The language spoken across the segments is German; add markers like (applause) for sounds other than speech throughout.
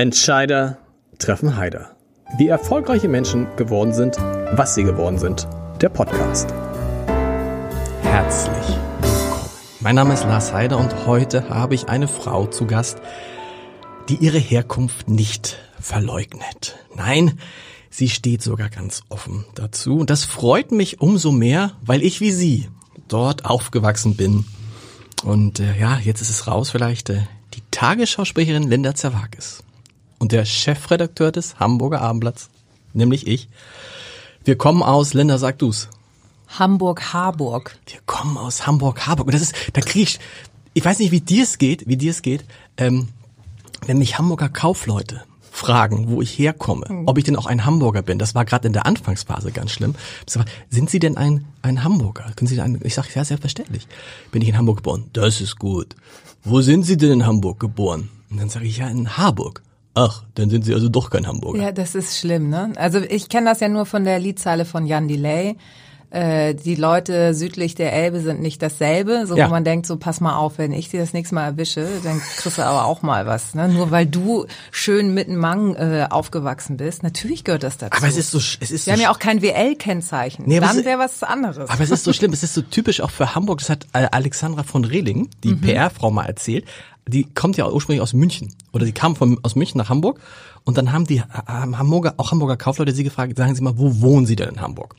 Entscheider treffen Heider. Wie erfolgreiche Menschen geworden sind, was sie geworden sind. Der Podcast. Herzlich willkommen. Mein Name ist Lars Heider und heute habe ich eine Frau zu Gast, die ihre Herkunft nicht verleugnet. Nein, sie steht sogar ganz offen dazu. Und das freut mich umso mehr, weil ich wie sie dort aufgewachsen bin. Und äh, ja, jetzt ist es raus vielleicht. Äh, die Tagesschausprecherin Linda Zerwakis und der Chefredakteur des Hamburger Abendblatts, nämlich ich. Wir kommen aus, Linda, sag du's. Hamburg-Harburg. Wir kommen aus Hamburg-Harburg. Und das ist, da krieg ich, ich weiß nicht, wie dir es geht, wie dir es geht, ähm, wenn mich Hamburger Kaufleute fragen, wo ich herkomme, mhm. ob ich denn auch ein Hamburger bin. Das war gerade in der Anfangsphase ganz schlimm. Sind Sie denn ein, ein Hamburger? Können Sie ein, ich sage, ja, selbstverständlich. Bin ich in Hamburg geboren? Das ist gut. Wo sind Sie denn in Hamburg geboren? Und dann sage ich, ja, in Harburg. Ach, dann sind Sie also doch kein Hamburger. Ja, das ist schlimm, ne? Also ich kenne das ja nur von der Liedzeile von Jan Delay äh, die Leute südlich der Elbe sind nicht dasselbe, so ja. wo man denkt, so pass mal auf, wenn ich dir das nächste Mal erwische, dann kriegst du aber auch mal was. Ne? Nur weil du schön mit einem Mang äh, aufgewachsen bist, natürlich gehört das dazu. Aber es ist so, es ist Wir so haben ja auch kein WL-Kennzeichen. Nee, dann wäre was anderes. Aber es ist so schlimm, es ist so typisch auch für Hamburg. Das hat äh, Alexandra von Rehling, die mhm. PR-Frau, mal erzählt. Die kommt ja ursprünglich aus München oder sie kam von, aus München nach Hamburg und dann haben die äh, Hamburger, auch Hamburger Kaufleute sie gefragt, sagen Sie mal, wo wohnen Sie denn in Hamburg?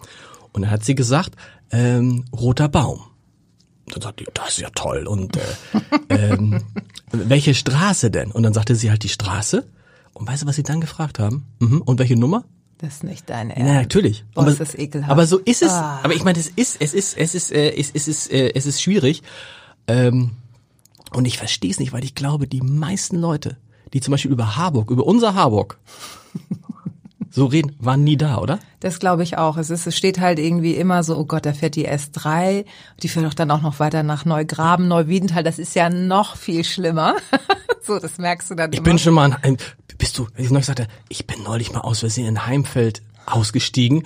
Und dann hat sie gesagt, ähm, roter Baum. Dann sagte die, das ist ja toll. Und äh, (laughs) ähm, welche Straße denn? Und dann sagte sie halt die Straße. Und weißt du, was sie dann gefragt haben? Mhm. Und welche Nummer? Das ist nicht dein Ernst. Na, natürlich. Oh, aber, ist das ekelhaft. aber so ist es. Ah. Aber ich meine, es ist, es ist, es ist, äh, es, es ist, äh, es ist schwierig. Ähm, und ich verstehe es nicht, weil ich glaube, die meisten Leute, die zum Beispiel über Harburg, über unser Harburg, (laughs) so reden, waren nie da, oder? Das glaube ich auch. Es, ist, es steht halt irgendwie immer so, oh Gott, da fährt die S3, die fährt doch dann auch noch weiter nach Neugraben, Neuwiedental, das ist ja noch viel schlimmer. (laughs) so, das merkst du dann Ich immer. bin schon mal, ein, bist du, wenn ich neulich sagte, ich bin neulich mal aus Versehen in Heimfeld ausgestiegen.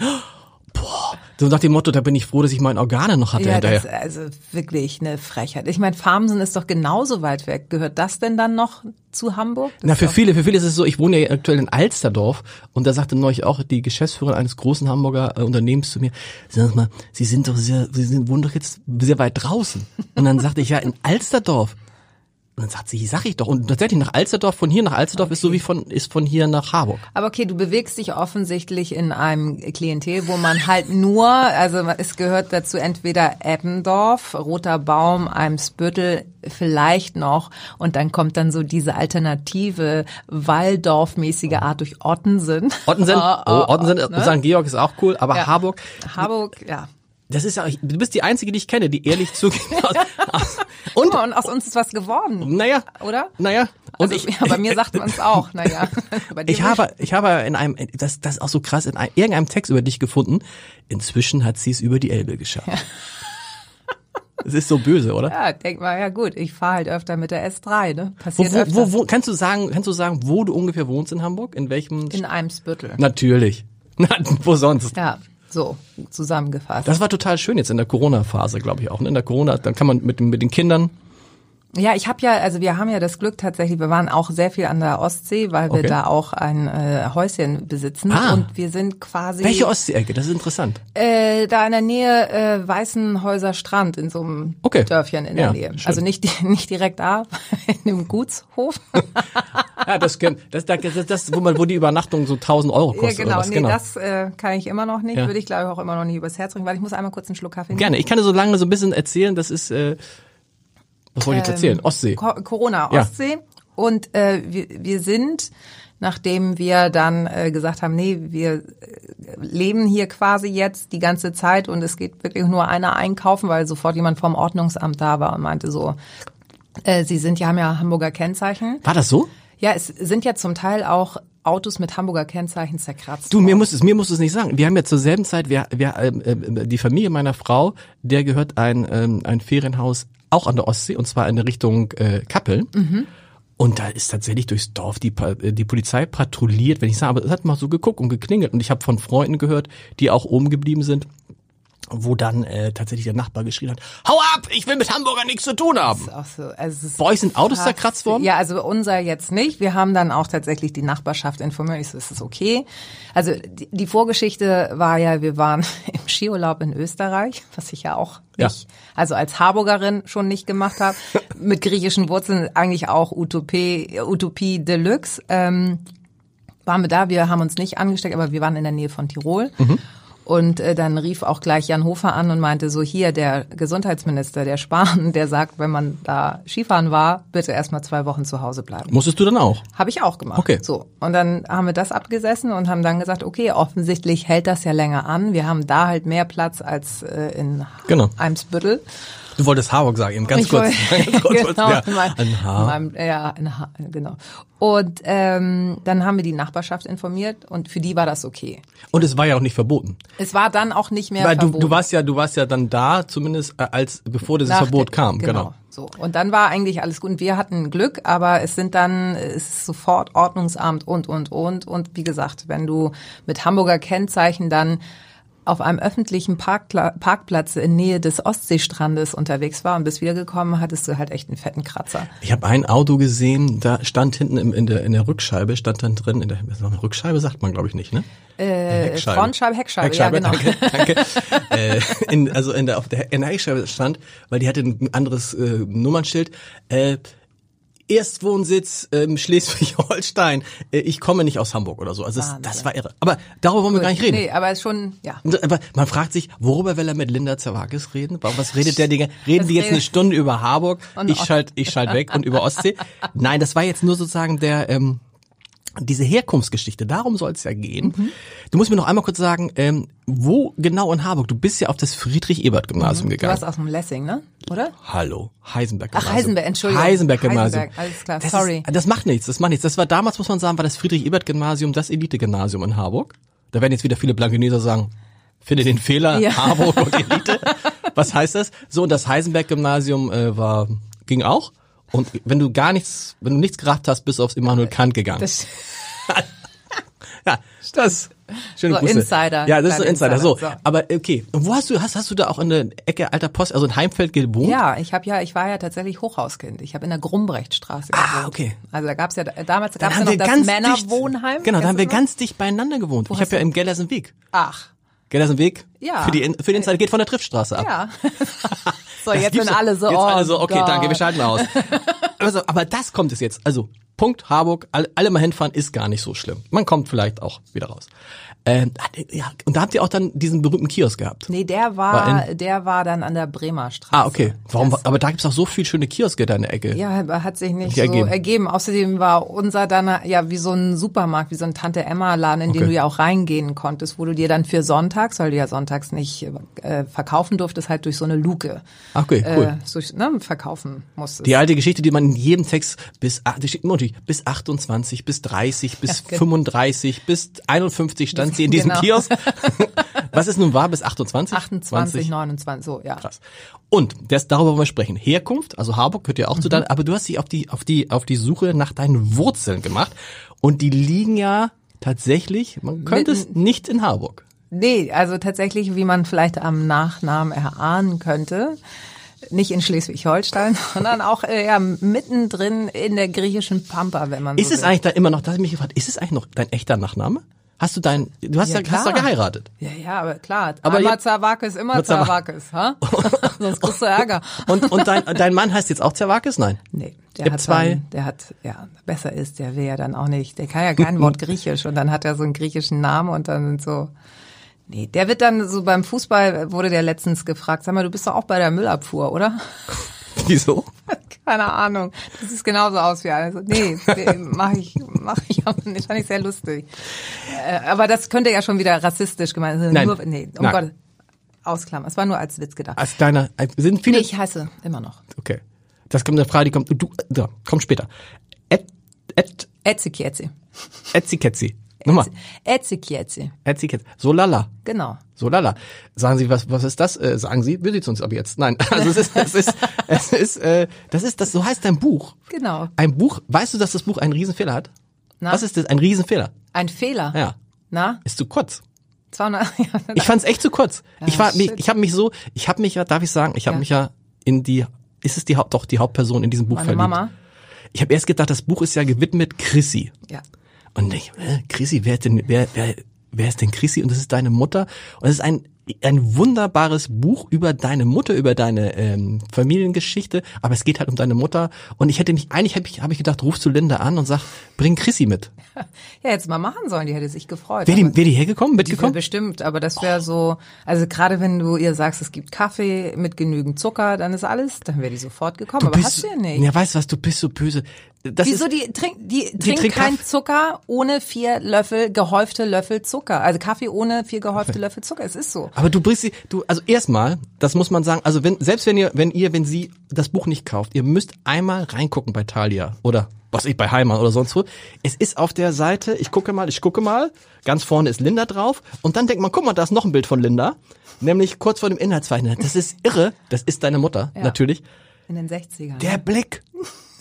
So nach dem Motto, da bin ich froh, dass ich meine Organe noch hatte ja, hinterher. Das, also wirklich eine Frechheit. Ich meine, Farmsen ist doch genauso weit weg. Gehört das denn dann noch zu Hamburg? Das Na, für viele, für viele ist es so, ich wohne ja aktuell in Alsterdorf und da sagte neulich auch die Geschäftsführerin eines großen Hamburger äh, Unternehmens zu mir, sag mal, Sie sind doch sehr, Sie sind, wohnen doch jetzt sehr weit draußen. Und dann sagte ich, ja, in Alsterdorf. Und dann sagt sie, sag ich doch. Und tatsächlich nach Alsterdorf, von hier nach Alsterdorf okay. ist so wie von, ist von hier nach Harburg. Aber okay, du bewegst dich offensichtlich in einem Klientel, wo man halt nur, also es gehört dazu entweder Eppendorf, Roter Baum, Eimsbüttel, vielleicht noch. Und dann kommt dann so diese alternative Walldorf-mäßige Art durch Ottensen. Ottensen, (laughs) oh, Ottensen, ne? St. Georg ist auch cool, aber ja. Harburg. Harburg, ja. Das ist ja, du bist die einzige, die ich kenne, die ehrlich (laughs) zugeht. (laughs) und, und aus uns ist was geworden. Naja. Oder? Naja. Und also, ich, ja, bei mir sagt man es auch, naja. (laughs) ich habe, ich habe in einem, das, das ist auch so krass, in einem, irgendeinem Text über dich gefunden. Inzwischen hat sie es über die Elbe geschafft. Ja. Es ist so böse, oder? Ja, denk mal, ja gut, ich fahre halt öfter mit der S3, ne? Passiert wo, wo, wo, wo, kannst du sagen, kannst du sagen, wo du ungefähr wohnst in Hamburg? In welchem? In Eimsbüttel. Natürlich. Na, wo sonst? Ja. So zusammengefasst. Das war total schön jetzt in der Corona-Phase, glaube ich auch. Ne? In der Corona, dann kann man mit, mit den Kindern ja, ich habe ja, also wir haben ja das Glück tatsächlich, wir waren auch sehr viel an der Ostsee, weil wir okay. da auch ein äh, Häuschen besitzen ah. und wir sind quasi. Welche Ostsee-Ecke? Das ist interessant. Äh, da in der Nähe äh, Weißenhäuser Strand in so einem okay. Dörfchen in der ja, Nähe. Schön. Also nicht (laughs) nicht direkt da, (laughs) in dem Gutshof. (laughs) ja, (laughs) das, das, das, das, das wo man wo die Übernachtung so 1000 Euro kostet. Ja, genau. Was, nee, genau. das äh, kann ich immer noch nicht. Ja. Würde ich glaube ich auch immer noch nicht übers Herz bringen, weil ich muss einmal kurz einen Schluck Kaffee nehmen. Gerne. Ich kann dir so lange so ein bisschen erzählen. Das ist äh, was wollte ich jetzt erzählen? Ähm, Ostsee. Corona, Ostsee. Ja. Und äh, wir, wir sind, nachdem wir dann äh, gesagt haben, nee, wir äh, leben hier quasi jetzt die ganze Zeit und es geht wirklich nur einer einkaufen, weil sofort jemand vom Ordnungsamt da war und meinte so, äh, Sie sind ja, haben ja Hamburger Kennzeichen. War das so? Ja, es sind ja zum Teil auch Autos mit Hamburger Kennzeichen zerkratzt. Du, mir musst es, mir musst es nicht sagen. Wir haben ja zur selben Zeit, wir, wir, äh, die Familie meiner Frau, der gehört ein, ähm, ein Ferienhaus auch an der Ostsee und zwar in der Richtung äh, Kappeln. Mhm. Und da ist tatsächlich durchs Dorf die, äh, die Polizei patrouilliert, wenn ich sage, aber es hat mal so geguckt und geklingelt. Und ich habe von Freunden gehört, die auch oben geblieben sind, wo dann äh, tatsächlich der Nachbar geschrien hat, hau ab, ich will mit Hamburger nichts zu tun haben. Auch so, also es ist Bei euch sind Autos zerkratzt worden? Ja, also unser jetzt nicht. Wir haben dann auch tatsächlich die Nachbarschaft informiert. Ich so, ist das okay? Also die, die Vorgeschichte war ja, wir waren (laughs) im Skiurlaub in Österreich, was ich ja auch Ja. nicht, also als Harburgerin schon nicht gemacht habe. (laughs) Mit griechischen Wurzeln eigentlich auch Utopie, Utopie Deluxe. Ähm, waren wir da, wir haben uns nicht angesteckt, aber wir waren in der Nähe von Tirol. Und äh, dann rief auch gleich Jan Hofer an und meinte so, hier der Gesundheitsminister, der Spahn, (laughs) der sagt, wenn man da Skifahren war, bitte erstmal zwei Wochen zu Hause bleiben. Musstest du dann auch? Habe ich auch gemacht. Okay. So. Und dann haben wir das abgesessen und haben dann gesagt, okay, offensichtlich hält das ja länger an. Wir haben da halt mehr Platz als äh, in Genau. Eimsbüttel. Du wolltest Harburg sagen, eben ganz Ich kurz. wollte- (laughs) ganz kurz, (laughs) genau, ja. in meinem- in ja, ein Haar, genau. Und ähm, dann haben wir die Nachbarschaft informiert und für die war das okay. Und es war ja auch nicht verboten. Es war dann auch nicht mehr Weil du, verboten. du warst ja, du warst ja dann da, zumindest äh, als bevor dieses Nach Verbot kam. Genau. So. Und dann war eigentlich alles gut. Und wir hatten Glück, aber es sind dann, es ist sofort Ordnungsamt und, und, und. Und wie gesagt, wenn du mit Hamburger Kennzeichen dann auf einem öffentlichen Parkpla Parkplatz in Nähe des Ostseestrandes unterwegs war und bist wiedergekommen, hattest du halt echt einen fetten Kratzer. Ich habe ein Auto gesehen, da stand hinten im, in, der, in der Rückscheibe, stand dann drin, in der Rückscheibe sagt man glaube ich nicht, ne? Äh, Frontscheibe, Heckscheibe, ja genau. (laughs) danke, danke. äh, in, also in der, auf der, in der Heckscheibe stand, weil die hatte ein anderes äh, Nummernschild, äh, Erstwohnsitz ähm, Schleswig-Holstein. Äh, ich komme nicht aus Hamburg oder so. Also das, das war irre. Aber darüber wollen wir gar nicht reden. Nee, aber es ist schon, ja. Aber man fragt sich, worüber will er mit Linda Zerwakis reden? Warum- Was redet der Dinge? Reden Das die jetzt eine Stunde über Harburg? Ich Ost- schalt, ich schalt weg und über Ostsee? (laughs) Nein, das war jetzt nur sozusagen der, ähm, diese Herkunftsgeschichte. Darum soll es ja gehen. Mhm. Du musst mir noch einmal kurz sagen, ähm, wo genau in Harburg? Du bist ja auf das Friedrich-Ebert-Gymnasium Mhm. Du gegangen. warst aus dem Lessing, ne? Oder? Hallo, Heisenberg Ach, Heisenberg, Entschuldigung. Heisenberg Gymnasium. Heisenberg, alles klar, das sorry. Ist, das macht nichts, das macht nichts. Das war damals, muss man sagen, war das Friedrich-Ebert-Gymnasium das Elite-Gymnasium in Harburg. Da werden jetzt wieder viele Blankeneser sagen, finde den Fehler, Ja. Harburg und Elite. Was heißt das? So, und das Heisenberg-Gymnasium äh, war, ging auch. Und wenn du gar nichts, wenn du nichts gerafft hast, bist du aufs Immanuel Kant gegangen. Das, (laughs) ja, das. Schöne So, Grüße. Insider, Ja, das ist so Insider. So, so. aber okay. Und wo hast du, hast, hast du da auch in der Ecke Alter Post, also in Heimfeld gewohnt? Ja, ich habe ja, ich war ja tatsächlich Hochhauskind. Ich habe in der Grumbrechtstraße Ah, gewohnt. okay. Also da gab's ja damals gab's ja noch das Männerwohnheim. Dicht, genau, da haben wir ganz dicht beieinander gewohnt. ich hast habe ja im Gellersenweg. noch? Ach, Gellersenweg? Ja. Für die, für die Insider geht von der Triftstraße ab. ja. (laughs) so, Das jetzt sind alle so. Jetzt oh alle so, okay, Gott. danke, wir schalten aus. (laughs) also, aber das kommt es jetzt. Also, Punkt Harburg, alle, alle mal hinfahren, ist gar nicht so schlimm. Man kommt vielleicht auch wieder raus. Ähm, ja, und da habt ihr auch dann diesen berühmten Kiosk gehabt. Nee, der War war, der war dann an der Bremer Straße. Ah, okay. Warum? Das, aber da gibt's auch so viel schöne Kioske da in der Ecke. ja, aber hat sich nicht so ergeben. ergeben. Außerdem war unser dann ja wie so ein Supermarkt, wie so ein Tante Emma Laden, in den Okay. du ja auch reingehen konntest, wo du dir dann für sonntags, weil du ja sonntags nicht äh, verkaufen durftest, halt durch so eine Luke Ah, Okay, cool. äh, durch, ne, verkaufen musstest. Die alte Geschichte, die man in jedem Text bis, die steht immer natürlich, bis 28, bis 30, bis (laughs) Ja, genau. 35, bis 51 stand sie in diesem Genau. Kiosk. (laughs) Was es nun war, bis 28? 28, 20? 29, so, ja. Krass. Und das, darüber wollen wir sprechen. Herkunft, also Harburg gehört ja auch Mhm. zu deiner, aber du hast dich auf die, auf die, auf die Suche nach deinen Wurzeln gemacht. Und die liegen ja tatsächlich, man könnte es nicht in Harburg. Nee, also tatsächlich, wie man vielleicht am Nachnamen erahnen könnte, nicht in Schleswig-Holstein, (laughs) sondern auch äh, ja, mittendrin in der griechischen Pampa, wenn man Ist so es will. eigentlich da immer noch, da habe ich mich gefragt, ist es eigentlich noch dein echter Nachname? Hast du dein, du hast ja, Ja, hast klar. geheiratet. Ja, ja, aber klar. Aber Einmal Zawakis, immer Zawakis, ha? (laughs) (laughs) Sonst kriegst du Ärger. Und, und dein, dein Mann heißt jetzt auch Zerwakis? Nein. Nee, der hat zwei- Dann, der hat, ja, besser ist, der will ja dann auch nicht, der kann ja kein Wort (laughs) Griechisch und dann hat er so einen griechischen Namen und dann sind so, nee, der wird dann so beim Fußball, wurde der letztens gefragt, sag mal, du bist doch auch bei der Müllabfuhr, oder? (laughs) Wieso? Keine Ahnung. Das sieht genauso aus wie alles. Nee, mache ich, mach ich auch nicht. Fand ich sehr lustig. Äh, aber das könnte ja schon wieder rassistisch gemeint sein. Nein. Nur, nee, um. Gott. Ausklammern. Es war nur als Witz gedacht. Als deiner, sind viele, Nee, ich heiße immer noch. okay. Das kommt eine Frage, die kommt, du, da, kommt später. Et, et, Etzikietzi. Etziketzi. Nochmal. Etzikietzi. Etziketzi. So lala. Genau. So lala. Sagen Sie, was, was ist das? Äh, sagen Sie, wir sieht's uns ab jetzt. Nein, (laughs) also es ist, es ist, es ist, äh, das ist, das, so heißt dein Buch. Genau. Ein Buch, weißt du, dass das Buch einen Riesenfehler hat? Na? Was ist das? Ein Riesenfehler. Ein Fehler. Ja. Na? Ist zu kurz. 200, (laughs) ja, Ich fand's echt zu kurz. ich war, mich, shit. ich habe mich so, ich habe mich ja, darf ich sagen, ich habe Ja. mich ja in die, ist es die Haupt, doch die Hauptperson in diesem Buch meine verliebt. Mama. Ich habe erst gedacht, das Buch ist ja gewidmet Chrissy. Ja. Und ich, äh, Chrissy, wer ist denn, wer, wer, wer ist denn Chrissy? Und das ist deine Mutter. Und es ist ein, ein wunderbares Buch über deine Mutter, über deine ähm, Familiengeschichte. Aber es geht halt um deine Mutter. Und ich hätte mich, eigentlich habe ich, hab ich gedacht, ruf zu Linda an und sag, bring Chrissy mit. (laughs) Ja, jetzt mal machen sollen, die hätte sich gefreut. Wäre die, wär die hergekommen, Ja, mitgekommen? bestimmt, aber das wäre so, also gerade wenn du ihr sagst, es gibt Kaffee mit genügend Zucker, dann ist alles, dann wäre die sofort gekommen. aber hast du ja nicht. Ja, weißt du was, du bist so böse. Das Wieso ist, die trinkt die, trinkt trinkt kein Kaffee- Zucker ohne vier Löffel gehäufte Löffel Zucker. Also Kaffee ohne vier gehäufte Löffel Zucker. Es ist so. Aber du bringst sie, du, also erstmal, das muss man sagen, also wenn, selbst wenn ihr, wenn ihr, wenn sie das Buch nicht kauft, ihr müsst einmal reingucken bei Thalia oder was ich bei Heimann oder sonst wo. Es ist auf der Seite, ich gucke mal, ich gucke mal, ganz vorne ist Linda drauf und dann denkt man, guck mal, da ist noch ein Bild von Linda, nämlich kurz vor dem Inhaltsverzeichnis. Das ist irre, das ist deine Mutter, Ja. natürlich. In den 60ern. Der Blick,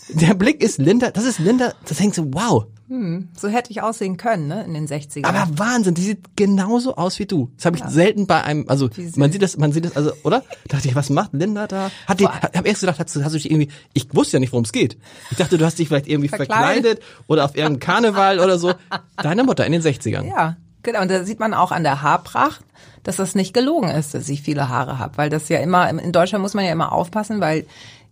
der Blick ist Linda, das ist Linda, das denkt so, wow. So hätte ich aussehen können, ne, in den 60ern. Aber Wahnsinn, die sieht genauso aus wie du. Das habe ich selten bei einem, also man sieht das, man sieht das, also, oder? Dachte ich, was macht Linda da? Hat die, Vor- hab erst gedacht, hast du, hast du dich irgendwie, ich wusste ja nicht, worum es geht. Ich dachte, du hast dich vielleicht irgendwie verkleidet, Verkleidet. oder auf irgendeinem Karneval oder so. Deine Mutter in den 60ern. Ja, genau. Und da sieht man auch an der Haarpracht, dass das nicht gelogen ist, dass ich viele Haare habe. Weil das ja immer, in Deutschland muss man ja immer aufpassen, weil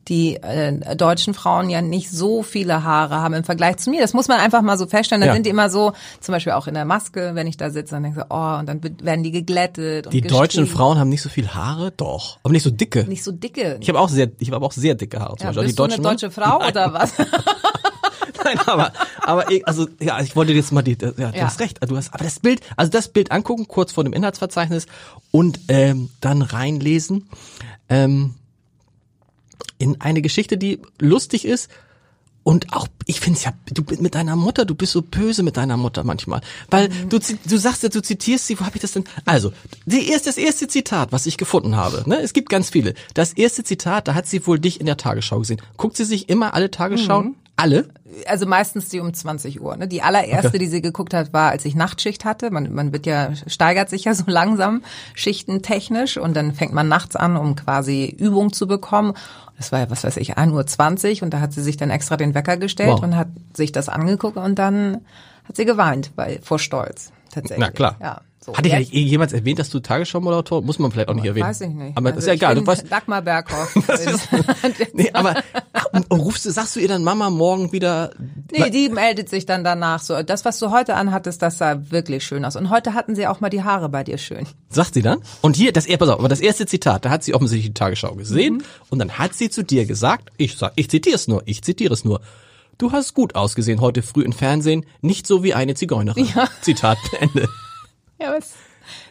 die äh, deutschen Frauen ja nicht so viele Haare haben im Vergleich zu mir. Das muss man einfach mal so feststellen. Da Ja. sind die immer so, zum Beispiel auch in der Maske, wenn ich da sitze, dann denke ich so, oh, und dann werden die geglättet. Und Die deutschen. Frauen haben nicht so viel Haare, doch. Aber nicht so dicke. Nicht so dicke. Ich habe auch sehr, ich habe auch sehr dicke Haare. Zum ja, Beispiel. bist du eine Mann- deutsche Frau Nein, oder was? (laughs) Nein, aber, aber ich- also ja, ich wollte jetzt mal die, ja, du Ja. hast recht, du hast, aber das Bild, also das Bild angucken kurz vor dem Inhaltsverzeichnis und ähm, dann reinlesen ähm, in eine Geschichte, die lustig ist und auch, ich finde es ja, du bist mit deiner Mutter, du bist so böse mit deiner Mutter manchmal, weil du zi- du sagst ja, du zitierst sie, wo habe ich das denn? Also, die erste, das erste Zitat, was ich gefunden habe, ne, es gibt ganz viele. Das erste Zitat, da hat sie wohl dich in der Tagesschau gesehen. Guckt sie sich immer alle Tagesschauen? Alle? also meistens die um 20 Uhr. Ne? Die allererste, Okay. die sie geguckt hat, war, als ich Nachtschicht hatte. Man, man wird ja, steigert sich ja so langsam schichtentechnisch und dann fängt man nachts an, um quasi Übung zu bekommen. Das war ja, was weiß ich, 1.20 Uhr und da hat sie sich dann extra den Wecker gestellt Wow. und hat sich das angeguckt und dann hat sie geweint, weil vor Stolz tatsächlich. Na klar. Ja, so. Hat dich Jetzt- eigentlich jemals erwähnt, dass du Tagesschau-Moderator? Muss man vielleicht auch nicht erwähnen. Weiß ich nicht. Aber Also ist ja ich egal. Du weißt, Dagmar Berghoff. (laughs) (laughs) nee, aber und, und rufst du, sagst du ihr dann Mama morgen wieder? Nee, die meldet sich dann danach so. Das, was du heute anhattest, das sah wirklich schön aus. Und heute hatten sie auch mal die Haare bei dir schön. Sagt sie dann? Und hier, das, pass auf, aber das erste Zitat, da hat sie offensichtlich die Tagesschau gesehen Mhm. und dann hat sie zu dir gesagt, ich sag, ich zitiere es nur, ich zitiere es nur. Du hast gut ausgesehen heute früh im Fernsehen, nicht so wie eine Zigeunerin. Zitat Ende. Ja, aber es,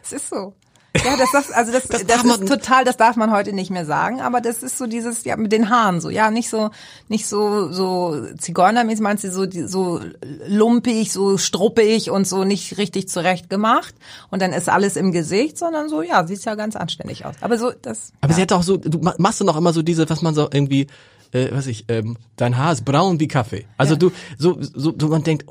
es ist so. Ja, das, das also das, Das das, darf man- ist total, das darf man heute nicht mehr sagen, aber das ist so dieses, ja, mit den Haaren so, ja, nicht so, nicht so, so Zigeunermäßig meinst du, so, so lumpig, so struppig und so nicht richtig zurecht gemacht und dann ist alles im Gesicht, sondern so, ja, sieht ja ganz anständig aus. Aber so, das, Aber ja. sie hat auch so, du ma- machst du noch immer so diese, was man so irgendwie, äh, was ich, ähm, dein Haar ist braun wie Kaffee. Also Ja. du, so, so, so man denkt,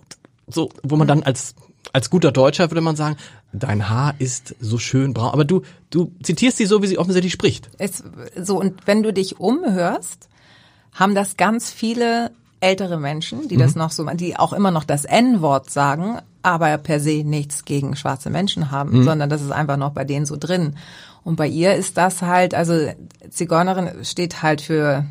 so, wo man dann als als guter Deutscher würde man sagen, dein Haar ist so schön braun. Aber du, du zitierst sie so, wie sie offensichtlich spricht. Es, so, und wenn du dich umhörst, haben das ganz viele ältere Menschen, die das noch so, die auch immer noch das N-Wort sagen, aber per se nichts gegen schwarze Menschen haben, sondern das ist einfach noch bei denen so drin. Und bei ihr ist das halt, also Zigeunerin steht halt für,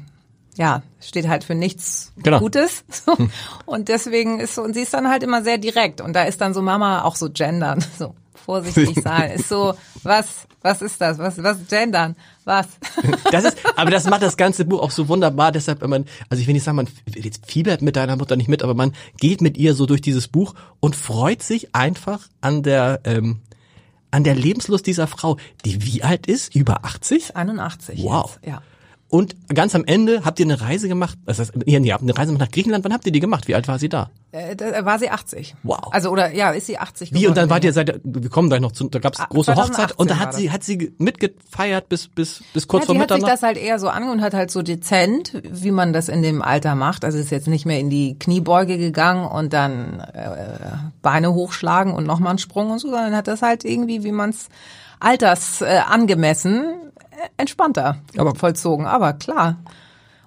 ja, steht halt für nichts Genau. Gutes. So. Und deswegen ist so, und sie ist dann halt immer sehr direkt. Und da ist dann so Mama auch so gendern, (laughs) so vorsichtig (laughs) sein, ist so, was, was ist das? Was, was gendern? Was? (laughs) Das ist, aber das macht das ganze Buch auch so wunderbar. Deshalb, wenn man, also ich will nicht sagen, man jetzt fiebert mit deiner Mutter nicht mit, aber man geht mit ihr so durch dieses Buch und freut sich einfach an der, ähm, an der Lebenslust dieser Frau, die wie alt ist? Über 80? 81. Wow. Jetzt. Ja. Und ganz am Ende habt ihr eine Reise gemacht, das heißt, ihr, ihr habt eine Reise nach Griechenland, wann habt ihr die gemacht? Wie alt war sie da? Äh, da war sie 80. Wow. Also oder ja, ist sie 80 Wie, und dann geworden. wart ihr seit, wir kommen gleich noch zu, da gab's Ah, große 2018 Hochzeit und da hat sie, hat sie mitgefeiert bis, bis, bis kurz ja, vor die hat sich Mitternacht? das halt eher so ange und hat halt so dezent, wie man das in dem Alter macht. Also ist jetzt nicht mehr in die Kniebeuge gegangen und dann äh, Beine hochschlagen und nochmal einen Sprung und so, sondern hat das halt irgendwie, wie man es alters äh, angemessen, äh, entspannter Aber- vollzogen. Aber klar.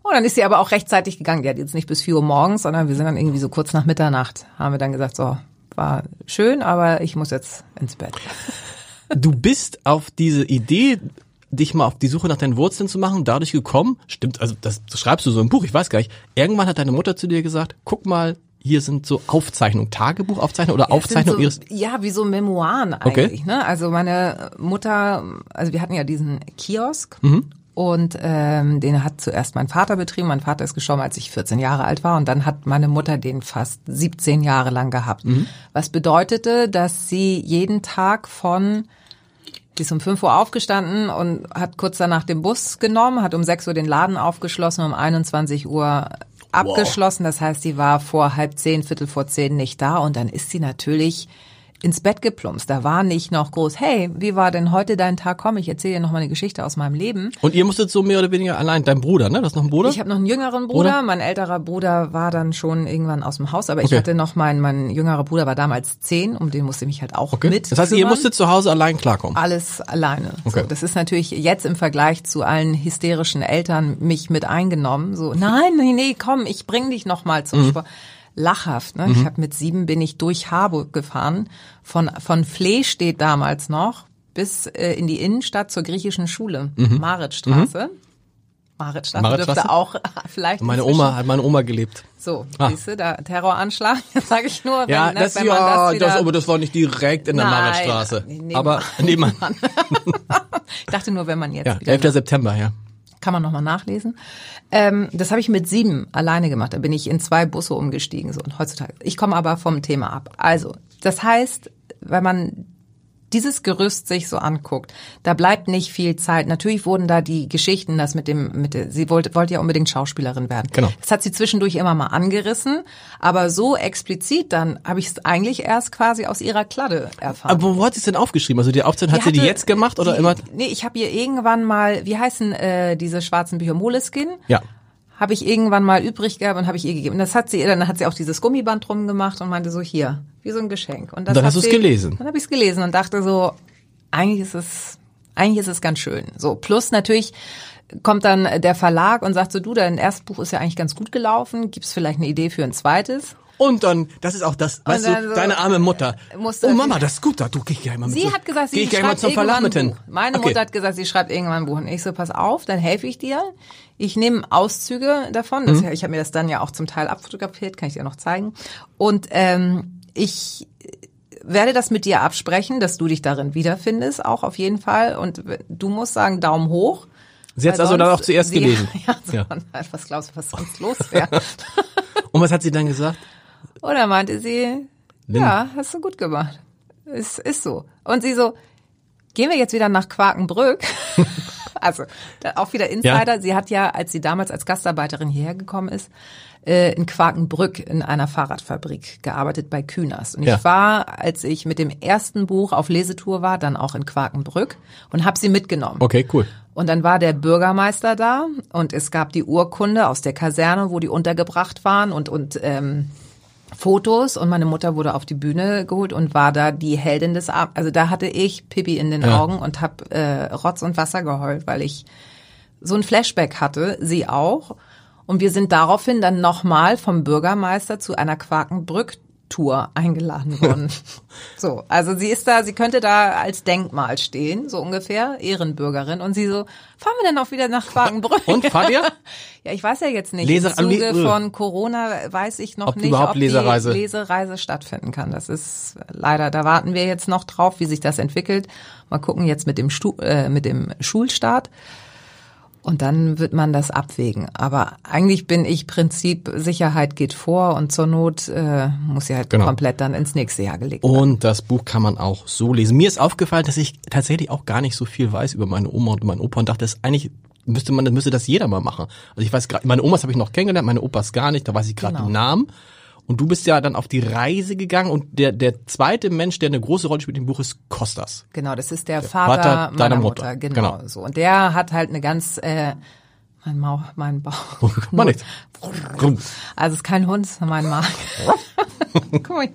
Und dann ist sie aber auch rechtzeitig gegangen. Die hat jetzt nicht bis 4 Uhr morgens, sondern wir sind dann irgendwie so kurz nach Mitternacht, haben wir dann gesagt, so, war schön, aber ich muss jetzt ins Bett. (laughs) Du bist auf diese Idee, dich mal auf die Suche nach deinen Wurzeln zu machen, dadurch gekommen, stimmt, also das schreibst du so im Buch, ich weiß gar nicht, irgendwann hat deine Mutter zu dir gesagt, guck mal, hier sind so Aufzeichnungen, Tagebuchaufzeichnungen oder Aufzeichnungen ihres, so, Ja, wie so Memoiren Okay. eigentlich. Ne? Also meine Mutter, also wir hatten ja diesen Kiosk Mhm. und ähm, den hat zuerst mein Vater betrieben. Mein Vater ist gestorben, als ich 14 Jahre alt war und dann hat meine Mutter den fast 17 Jahre lang gehabt. Mhm. Was bedeutete, dass sie jeden Tag von Sie ist um 5 Uhr aufgestanden und hat kurz danach den Bus genommen, hat um 6 Uhr den Laden aufgeschlossen, um 21 Uhr abgeschlossen. Das heißt, sie war vor halb zehn, Viertel vor zehn nicht da und dann ist sie natürlich ins Bett geplumpst. Da war nicht noch groß, hey, wie war denn heute dein Tag? Komm, ich erzähle dir noch mal eine Geschichte aus meinem Leben. und ihr musstet so mehr oder weniger allein, dein Bruder, ne, du hast noch einen Bruder? Ich habe noch einen jüngeren Bruder. Bruder? Mein älterer Bruder war dann schon irgendwann aus dem Haus, aber ich Okay. hatte noch mein, mein jüngerer Bruder war damals zehn, um den musste ich mich halt auch okay. mit Das heißt, ihr musstet zu Hause allein klarkommen. Alles alleine. Okay. So, das ist natürlich jetzt im Vergleich zu allen hysterischen Eltern mich mit eingenommen. So, nein, nee, nee, komm, ich bring dich noch mal Mhm. zum Sport. Lachhaft. Ne? Ich habe mit sieben bin ich durch Harburg gefahren. Von von Flee steht damals noch bis äh, in die Innenstadt zur griechischen Schule, Maritzstraße. Maritzstraße, Mhm. Maritzstraße? dürfte auch (laughs) vielleicht Meine inzwischen- Oma, hat meine Oma gelebt. So, Ah. siehst du, da Terroranschlag, (laughs) sage ich nur, wenn, Ja, ne, das, wenn man ja, das wieder... das, aber das war nicht direkt in der Nein, Maritzstraße. nebenan. Aber (laughs) nebenan. ich dachte nur, wenn man jetzt Ja, wieder 11. September, ja. Kann man nochmal nachlesen. Ähm, das habe ich mit sieben alleine gemacht. Da bin ich in zwei Busse umgestiegen. So. Und heutzutage. Ich komme aber vom Thema ab. Also, das heißt, wenn man dieses Gerüst sich so anguckt, da bleibt nicht viel Zeit. Natürlich wurden da die Geschichten, das mit dem, mit der, sie wollte, wollte ja unbedingt Schauspielerin werden. Genau. Das hat sie zwischendurch immer mal angerissen, aber so explizit dann habe ich es eigentlich erst quasi aus ihrer Kladde erfahren. Aber wo hat sie es denn aufgeschrieben? Also die Aufzeichnung, hat sie die jetzt gemacht oder die, immer? Nee, ich habe ihr irgendwann mal, wie heißen äh, diese schwarzen Bücher, Moleskin? Ja. Habe ich irgendwann mal übrig gehabt und habe ich ihr gegeben. Und das hat sie, dann hat sie auch dieses Gummiband drum gemacht und meinte so hier, wie so ein Geschenk. Und das Dann hast du's sie- gelesen. Dann habe ich es gelesen und dachte so, eigentlich ist es, eigentlich ist es ganz schön. So plus natürlich kommt dann der Verlag und sagt so, du, dein erstes Buch ist ja eigentlich ganz gut gelaufen. Gibt's vielleicht eine Idee für ein zweites? Und dann, das ist auch das, weißt du, so- deine arme Mutter. musste- Oh Mama, das ist gut, da du geh ich gleich mal mit. Sie so- hat gesagt, sie mal schreibt zum Verlag irgendwann ein. Buch. Meine okay. Mutter hat gesagt, sie schreibt irgendwann ein Buch. Und ich so, pass auf, dann helfe ich dir. Ich nehme Auszüge davon. Das, Mhm. Ich habe mir das dann ja auch zum Teil abfotografiert, kann ich dir noch zeigen. Und ähm, ich werde das mit dir absprechen, dass du dich darin wiederfindest, auch auf jeden Fall. Und du musst sagen, Daumen hoch. Sie hat's Weil also dann auch zuerst sie, gelesen. (laughs) Ja, so, Ja. was glaubst du, was sonst los wäre? (laughs) Und was hat sie dann gesagt? Oder meinte sie, Lynn. ja, hast du gut gemacht. Es ist so. Und sie so, gehen wir jetzt wieder nach Quakenbrück? (laughs) also, auch wieder Insider. Ja. Sie hat ja, als sie damals als Gastarbeiterin hierher gekommen ist, äh, in Quakenbrück in einer Fahrradfabrik gearbeitet bei Kühners. Und Ja. ich war, als ich mit dem ersten Buch auf Lesetour war, dann auch in Quakenbrück und habe sie mitgenommen. Okay, cool. Und dann war der Bürgermeister da und es gab die Urkunde aus der Kaserne, wo die untergebracht waren und, und ähm, Fotos und meine Mutter wurde auf die Bühne geholt und war da die Heldin des Abends. Also da hatte ich Pippi in den Ja. Augen und hab äh, Rotz und Wasser geheult, weil ich so ein Flashback hatte, sie auch. Und wir sind daraufhin dann nochmal vom Bürgermeister zu einer Quakenbrück-Tour eingeladen worden. (laughs) so, also sie ist da, sie könnte da als Denkmal stehen, so ungefähr, Ehrenbürgerin. Und sie so, fahren wir denn auch wieder nach Quakenbrück? Und, fahrt ihr? (laughs) ja, ich weiß ja jetzt nicht. Leser- Im Zuge Le- von Corona weiß ich noch Ob nicht, überhaupt ob Lesereise- die Lesereise stattfinden kann. Das ist leider, da warten wir jetzt noch drauf, wie sich das entwickelt. Mal gucken jetzt mit dem, Stu äh, mit dem Schulstart. Und dann wird man das abwägen. Aber eigentlich bin ich Prinzip Sicherheit geht vor und zur Not äh, muss sie halt Genau. komplett dann ins nächste Jahr gelegt werden. Und das Buch kann man auch so lesen. Mir ist aufgefallen, dass ich tatsächlich auch gar nicht so viel weiß über meine Oma und meinen Opa und dachte, das ist eigentlich müsste man, müsste das jeder mal machen. Also ich weiß gerade, meine Omas habe ich noch kennengelernt, meine Opas gar nicht, da weiß ich gerade Genau. den Namen. Und du bist ja dann auf die Reise gegangen und der, der zweite Mensch, der eine große Rolle spielt im Buch, ist Kostas. Genau, das ist der, Vater, Vater meiner deiner Mutter. Mutter. Genau, Genau. so. Und der hat halt eine ganz, äh, mein Mau, mein Bauch. (laughs) Mach nichts. Also es ist kein Hund, mein Magen. (laughs) Guck mal,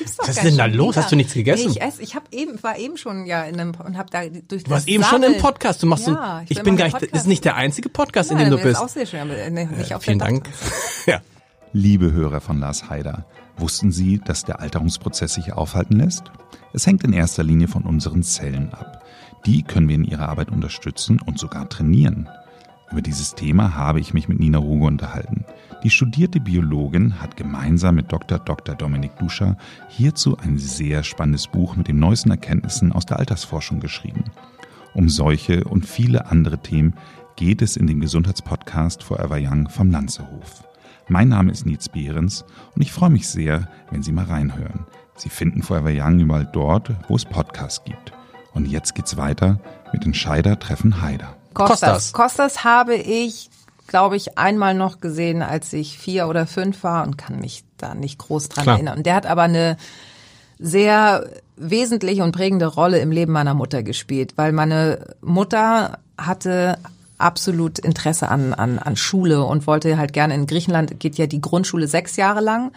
das Was ist denn da los? wieder. Hast du nichts gegessen? Nee, ich ess, ich habe eben, war eben schon ja in einem und habe da durch Du warst eben schon im Podcast. Du machst ja, so, ich bin gar nicht, das ist nicht der einzige Podcast, in dem du bist. auch sehr schön, aber äh, nicht auf Vielen der Dank. (laughs) Ja. Liebe Hörer von Lars Haider, wussten Sie, dass der Alterungsprozess sich aufhalten lässt? Es hängt in erster Linie von unseren Zellen ab. Die können wir in ihrer Arbeit unterstützen und sogar trainieren. Über dieses Thema habe ich mich mit Nina Ruge unterhalten. Die studierte Biologin hat gemeinsam mit Dr. Dr. Dominik Duscher hierzu ein sehr spannendes Buch mit den neuesten Erkenntnissen aus der Altersforschung geschrieben. Um solche und viele andere Themen geht es in dem Gesundheitspodcast Forever Young vom Lanzerhof. Mein Name ist Nietz Behrens und ich freue mich sehr, wenn Sie mal reinhören. Sie finden Forever Young überall dort, wo es Podcasts gibt. Und jetzt geht's weiter mit Entscheider treffen Heider. Kostas. Kostas. Kostas habe ich, glaube ich, einmal noch gesehen, als ich vier oder fünf war und kann mich da nicht groß dran Klar. erinnern. Und der hat aber eine sehr wesentliche und prägende Rolle im Leben meiner Mutter gespielt, weil meine Mutter hatte absolut Interesse an, an, an Schule und wollte halt gerne in Griechenland geht ja die Grundschule sechs Jahre lang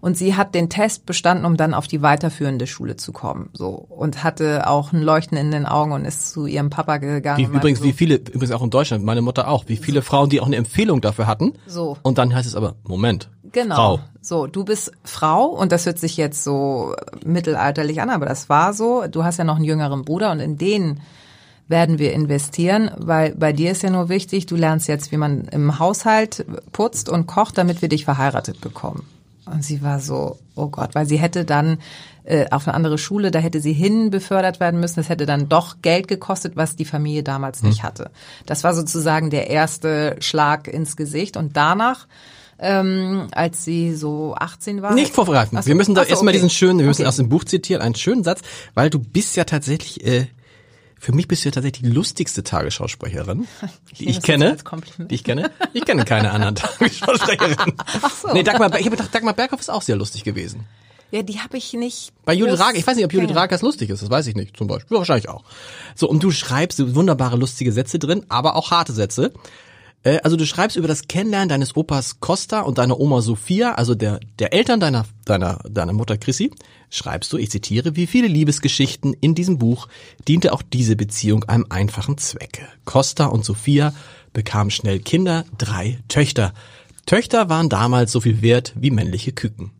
und sie hat den Test bestanden, um dann auf die weiterführende Schule zu kommen, so und hatte auch ein Leuchten in den Augen und ist zu ihrem Papa gegangen. Wie, übrigens, so, wie viele, übrigens auch in Deutschland, meine Mutter auch, wie viele Frauen, die auch eine Empfehlung dafür hatten. So. Und dann heißt es aber, Moment. Genau. Frau. So, du bist Frau und das hört sich jetzt so mittelalterlich an, aber das war so. Du hast ja noch einen jüngeren Bruder und in den werden wir investieren, weil bei dir ist ja nur wichtig, du lernst jetzt, wie man im Haushalt putzt und kocht, damit wir dich verheiratet bekommen. Und sie war so, oh Gott, weil sie hätte dann äh, auf eine andere Schule, da hätte sie hin befördert werden müssen. Das hätte dann doch Geld gekostet, was die Familie damals nicht hatte. Das war sozusagen der erste Schlag ins Gesicht. Und danach, ähm, als sie so 18 war. Nicht. Ach so, wir müssen da erstmal okay. diesen schönen, wir müssen Okay. aus dem Buch zitieren, einen schönen Satz, weil du bist ja tatsächlich, äh, für mich bist du ja tatsächlich die lustigste Tagesschausprecherin, (laughs) die ich kenne. Die ich kenne. Ich kenne keine anderen (laughs) Tagesschausprecherinnen. Ach so. Nee, Dagmar, ich habe gedacht, Dagmar Berghoff ist auch sehr lustig gewesen. Ja, die habe ich nicht. Bei Judith Rager, ich weiß nicht, ob Judith. Rager lustig ist, das weiß ich nicht, zum Beispiel. Ja, wahrscheinlich auch. So, und du schreibst wunderbare, lustige Sätze drin, aber auch harte Sätze. Äh, Also du schreibst über das Kennenlernen deines Opas Costa und deiner Oma Sophia, also der, der Eltern deiner, deiner, deiner Mutter Chrissy, schreibst du, ich zitiere, wie viele Liebesgeschichten in diesem Buch diente auch diese Beziehung einem einfachen Zwecke. Costa und Sophia bekamen schnell Kinder, drei Töchter. Töchter waren damals so viel wert wie männliche Küken.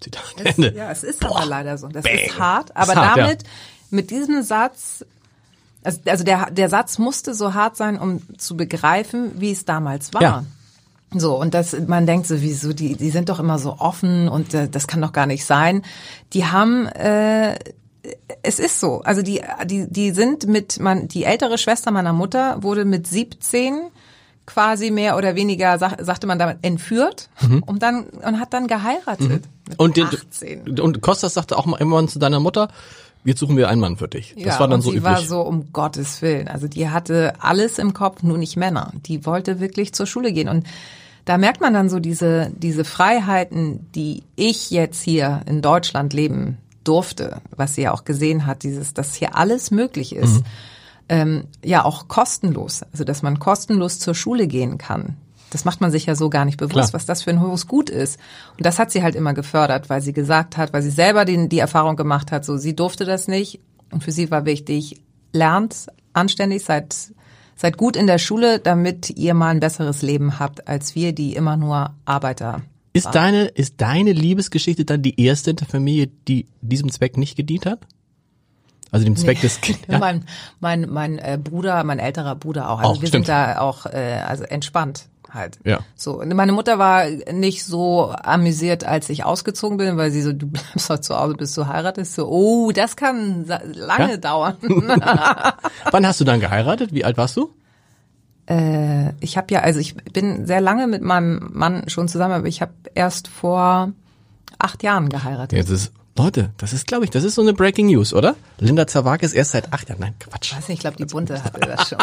Zitat Ende. Ja, es ist Boah, aber leider so. Das bang. ist hart. Aber Ist hart, damit, mit diesem Satz, also, also der, der Satz musste so hart sein, um zu begreifen, wie es damals war. Ja. So, und das, man denkt so, wieso, die, die sind doch immer so offen und äh, das kann doch gar nicht sein. Die haben, äh, es ist so. Also die, die, die sind mit, man, die ältere Schwester meiner Mutter wurde mit 17 quasi mehr oder weniger, sag, sagte man damit, entführt und dann, und hat dann geheiratet. Mhm. Und, den, 18. und Kostas sagte auch mal irgendwann zu deiner Mutter, jetzt suchen wir einen Mann für dich. Das ja, war dann und so sie üblich. war so um Gottes Willen. Also die hatte alles im Kopf, nur nicht Männer. Die wollte wirklich zur Schule gehen und da merkt man dann so diese diese Freiheiten, die ich jetzt hier in Deutschland leben durfte, was sie ja auch gesehen hat, dieses, dass hier alles möglich ist. Mhm. Ähm, ja, auch kostenlos. Also dass man kostenlos zur Schule gehen kann. Das macht man sich ja so gar nicht bewusst, Klar. was das für ein hohes Gut ist. Und das hat sie halt immer gefördert, weil sie gesagt hat, weil sie selber den, die Erfahrung gemacht hat, so sie durfte das nicht. Und für sie war wichtig, lernt anständig, seid, seid gut in der Schule, damit ihr mal ein besseres Leben habt, als wir, die immer nur Arbeiter. Ist deine, ist deine Liebesgeschichte dann die erste in der Familie, die diesem Zweck nicht gedient hat? Also dem Zweck des (laughs) ja? Mein, mein, mein äh, Bruder, mein älterer Bruder auch. Also Auch, wir stimmt. sind da auch äh, also entspannt halt. Ja. So, meine Mutter war nicht so amüsiert, als ich ausgezogen bin, weil sie so, du bleibst doch zu Hause, bis du heiratest. So, oh, das kann lange Ja? dauern. (laughs) (laughs) Wann hast du dann geheiratet? Wie alt warst du? äh, ich habe ja, also ich bin sehr lange mit meinem Mann schon zusammen, aber ich habe erst vor acht Jahren geheiratet. Jetzt ist Leute, das ist, glaube ich, das ist so eine Breaking News, oder? Linda Zerwag ist erst seit acht Jahren. Nein, Quatsch. Ich weiß nicht, ich glaube, die Bunte hatte das schon.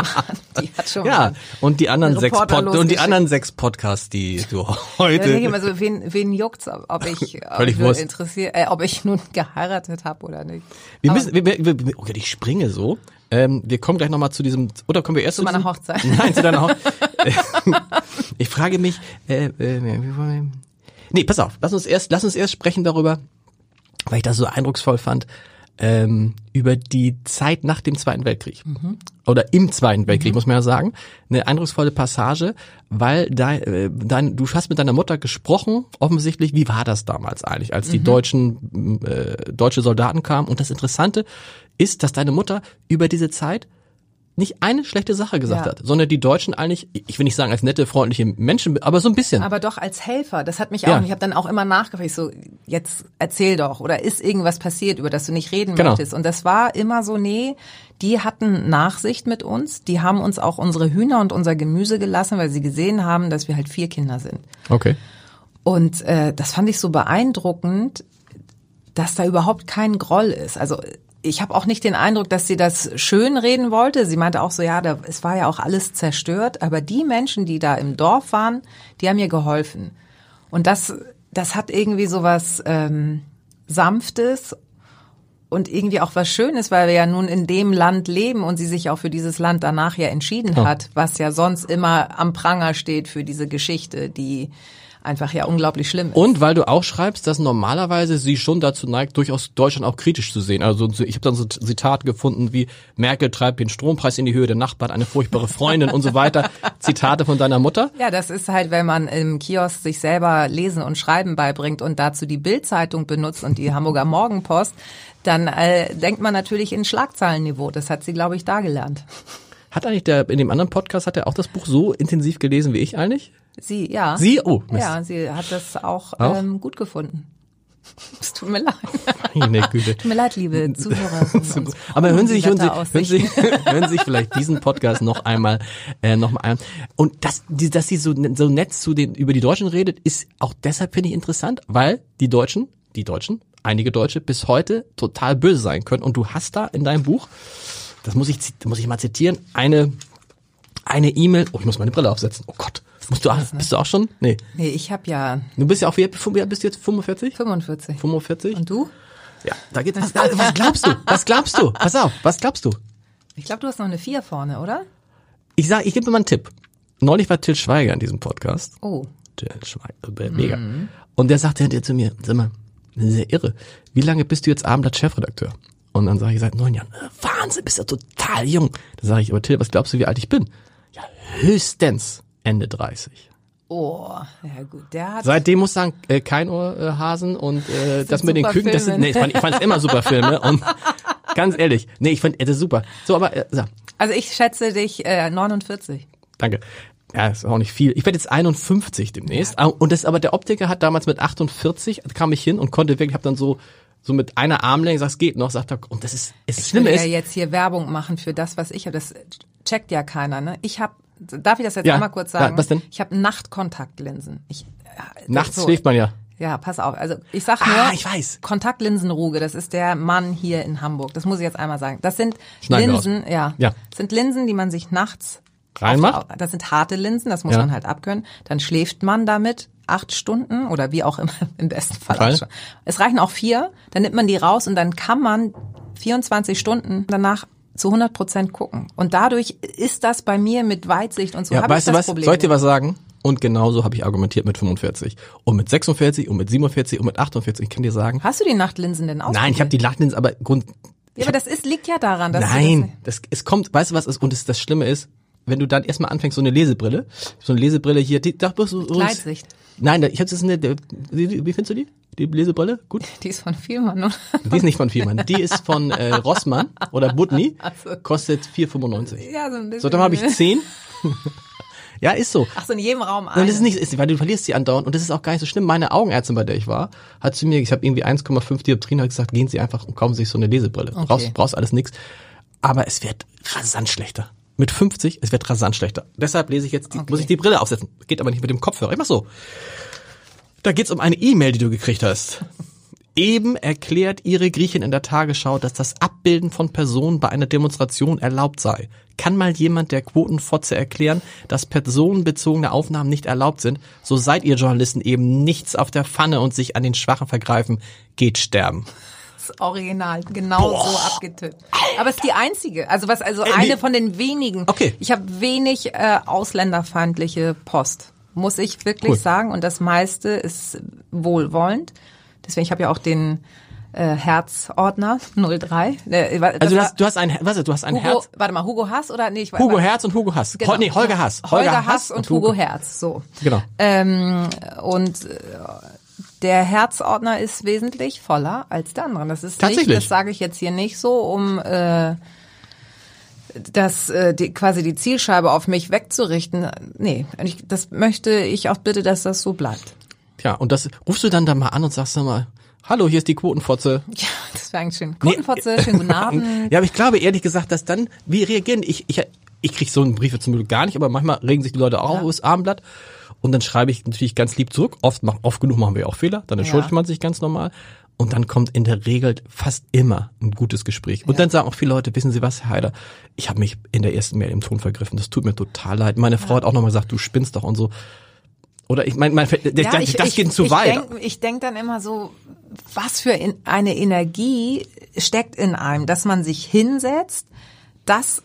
(laughs) Die hat schon Ja, mal. und die anderen sechs Pod und die anderen sechs Podcasts, die du Ja, heute. denke ich immer so, wen, wen juckt's, ob ich, ob ich, (laughs) nur Wurst. interessiert, äh, ob ich nun geheiratet habe oder nicht. wir Aber- müssen, wir, wir, wir, Gott, ich springe so. Ähm, wir kommen gleich nochmal zu diesem, oder kommen wir erst Zu meiner diesem- Hochzeit. (laughs) Nein, zu deiner Hochzeit. ich frage mich, äh, äh, nee, pass auf, lass uns erst, lass uns erst sprechen darüber, weil ich das so eindrucksvoll fand, ähm, über die Zeit nach dem Zweiten Weltkrieg. Oder im Zweiten Weltkrieg, muss man ja sagen. Eine eindrucksvolle Passage, weil dein, äh, dein, du hast mit deiner Mutter gesprochen, offensichtlich, wie war das damals eigentlich, als die deutschen, äh, deutsche Soldaten kamen. Und das Interessante ist, dass deine Mutter über diese Zeit nicht eine schlechte Sache gesagt Ja. hat, sondern die Deutschen eigentlich, ich will nicht sagen als nette, freundliche Menschen, aber so ein bisschen. Aber doch als Helfer, das hat mich Ja. auch, ich habe dann auch immer nachgefragt, so, jetzt erzähl doch, oder ist irgendwas passiert, über das du nicht reden Genau. möchtest? Und das war immer so, nee, die hatten Nachsicht mit uns, die haben uns auch unsere Hühner und unser Gemüse gelassen, weil sie gesehen haben, dass wir halt vier Kinder sind. Okay. Und äh, das fand ich so beeindruckend, dass da überhaupt kein Groll ist. Also ich habe auch nicht den Eindruck, dass sie das schön reden wollte. Sie meinte auch so, ja, da, es war ja auch alles zerstört. Aber die Menschen, die da im Dorf waren, die haben mir geholfen. Und das, das hat irgendwie so was ähm, Sanftes und irgendwie auch was Schönes, weil wir ja nun in dem Land leben und sie sich auch für dieses Land danach ja entschieden hat, was ja sonst immer am Pranger steht für diese Geschichte, die einfach ja unglaublich schlimm ist. Und weil du auch schreibst, dass normalerweise sie schon dazu neigt, durchaus Deutschland auch kritisch zu sehen. Also so- ich habe dann so Zitate gefunden wie Merkel treibt den Strompreis in die Höhe, der Nachbar hat eine furchtbare Freundin und so weiter. (laughs) Zitate von deiner Mutter. Ja, das ist halt, wenn man im Kiosk sich selber Lesen und Schreiben beibringt und dazu die Bild-Zeitung benutzt und die Hamburger Morgenpost, dann äh, denkt man natürlich in Schlagzeilenniveau. Das hat sie, glaube ich, da gelernt. Hat eigentlich der in dem anderen Podcast hat er auch das Buch so intensiv gelesen wie ich eigentlich? Sie, ja. Sie? Oh, Mist. Ja, sie hat das auch, Auch? Ähm, gut gefunden. (laughs) Es tut mir leid. Meine Güte. (laughs) Tut mir leid, liebe Zuhörer. (laughs) Aber hören Sie sich, hören Sie, hören. Sie, hören Sie sich vielleicht diesen Podcast noch einmal, äh, noch mal an. Und dass, dass sie so, so nett zu den, über die Deutschen redet, ist auch deshalb finde ich interessant, weil die Deutschen, die Deutschen, einige Deutsche bis heute total böse sein können. Und du hast da in deinem Buch, das muss ich, muss ich mal zitieren, eine, eine E-Mail, oh, ich muss meine Brille aufsetzen. Oh Gott. Musst du, auch, bist du auch schon? Nee. Nee, ich habe ja Du bist ja auch, wie alt bist du jetzt? 45? 45. 45? Und du? Ja, da geht's. Was, was glaubst du? Was glaubst du? Pass auf, was glaubst du? Ich glaube, du hast noch eine 4 vorne, oder? Ich sag, ich gebe dir mal einen Tipp. Neulich war Till Schweiger in diesem Podcast. Oh. Till Schweiger, äh, mega. Und der sagte hinterher zu mir, sag mal, das ist ja irre. Wie lange bist du jetzt Abendblatt-Chefredakteur? Und dann sage ich, seit neun Jahren. Äh, Wahnsinn, bist ja total jung. Dann sage ich, aber Till, was glaubst du, wie alt ich bin? Ja, höchstens Ende 30. Oh, ja gut, der hat Seitdem muss sagen, äh, kein Ohrhasen und äh, das, sind mit den Küken, das sind, nee, ich fand, ich fand's immer super Filme und (laughs) ganz ehrlich, nee, ich fand, äh, das ist super. So, aber äh, so, Also ich schätze dich äh, 49. Danke. Ja, ist auch nicht viel. Ich werde jetzt 51 demnächst. Ah, Und das aber der Optiker hat damals mit 48 kam ich hin und konnte wirklich, habe dann so so mit einer Armlänge gesagt, es geht noch, sagt er, und das ist das Ich Schlimme will ist, ja jetzt hier Werbung machen für das, was ich habe. Das checkt ja keiner. Ne? Ich habe, darf ich das jetzt Ja. einmal kurz Ja, sagen? was denn? Ich habe Nachtkontaktlinsen. Ich, äh, nachts so. schläft man ja. Ja, pass auf. Also ich sag Ah, nur, ich weiß. Kontaktlinsenruge, das ist der Mann hier in Hamburg. Das muss ich jetzt einmal sagen. Das sind Schneiden Linsen, ja, Ja. Das sind Linsen, die man sich nachts Reinmacht? Das sind harte Linsen, das muss Ja. man halt abkönnen. Dann schläft man damit acht Stunden oder wie auch immer, (laughs) im besten Fall Fall. acht Stunden. Es reichen auch vier, dann nimmt man die raus und dann kann man 24 Stunden danach zu 100 Prozent gucken. Und dadurch ist das bei mir mit Weitsicht und so Ja, habe ich weißt du das was? Problem. Soll ich dir was sagen? Und genauso habe ich argumentiert mit 45 und mit 46 und mit 47 und mit 48. Ich kann dir sagen, Hast du die Nachtlinsen denn ausprobiert? nein, ich habe die Lachlinsen, aber Grund, Ja, aber das ist, liegt ja daran, dass du Nein, das, es kommt, weißt du was ist, und das, das Schlimme ist, wenn du dann erstmal anfängst, so eine Lesebrille, so eine Lesebrille hier, die, da bist du, Gleitsicht. Nein, ich eine, die- die- wie findest du die? Die Lesebrille? Gut? (laughs) die ist von Vielmann, oder? Die ist nicht von Vielmann, die ist von äh, Rossmann oder Butni, so. kostet 4,95. Ja, so ein bisschen. So, dann habe ich 10. (laughs) ja, ist so. Ach so, in jedem Raum Und ein. das ist nicht, ist, weil du verlierst sie andauernd und das ist auch gar nicht so schlimm. Meine Augenärztin, bei der ich war, hat zu mir, ich habe irgendwie 1,5 Dioptrien, hat gesagt, gehen Sie einfach und kaufen sich so eine Lesebrille. Brauchst, brauchst alles nix. Aber es wird rasant schlechter. Mit 50, es wird rasant schlechter. Deshalb lese ich jetzt, die, muss ich die Brille aufsetzen. Geht aber nicht mit dem Kopfhörer. Ich mach so. Da geht's um eine E-Mail, die du gekriegt hast. Eben erklärt ihre Griechin in der Tagesschau, dass das Abbilden von Personen bei einer Demonstration erlaubt sei. Kann mal jemand der Quotenfotze erklären, dass personenbezogene Aufnahmen nicht erlaubt sind? So seid ihr Journalisten eben nichts auf der Pfanne und sich an den Schwachen vergreifen. Geht sterben. Das Original, genau Boah. so abgetippt. Aber es ist die einzige, also was, also Äh, eine von den wenigen. Okay. Ich habe wenig äh, ausländerfeindliche Post, muss ich wirklich Cool. sagen. Und das meiste ist wohlwollend. Deswegen, ich habe ja auch den äh, Herzordner (laughs) 03. Äh, Also du hast, du hast ein, was, ist, du hast ein Hugo, Herz. warte mal, Hugo Hass oder nee, ich Hugo warte. Herz und Hugo Hass. Genau. Hol- Nee, Holger Hass. Holger, Hass und, Hugo Herz, so. Genau. Ähm, und äh, der Herzordner ist wesentlich voller als der andere. Das ist Tatsächlich? nicht, das sage ich jetzt hier nicht so, um äh, das äh, die, quasi die Zielscheibe auf mich wegzurichten. Nee, ich, das möchte ich auch bitte, dass das so bleibt. Ja, und das rufst du dann da mal an und sagst dann mal, hallo, hier ist die Quotenfotze. Ja, das wäre eigentlich schön. Quotenfotze, (laughs) schönen guten Abend. Ja, aber ich glaube ehrlich gesagt, dass dann, wie reagieren, ich, ich, ich krieg so einen Brief zum Glück gar nicht, aber manchmal regen sich die Leute auch auf das Abendblatt und dann schreibe ich natürlich ganz lieb zurück. Oft, oft genug machen wir auch Fehler, dann entschuldigt Ja. man sich ganz normal. Und dann kommt in der Regel fast immer ein gutes Gespräch. Und dann sagen auch viele Leute, wissen Sie was, Herr Heider, ich habe mich in der ersten Mail im Ton vergriffen. Das tut mir total leid. Meine Frau hat auch nochmal gesagt, du spinnst doch und so. Oder ich meine, mein, das, Ja, das, ich, das ich, geht zu ich weit. Denk, ich denk dann immer so, was für in, eine Energie steckt in einem, dass man sich hinsetzt, das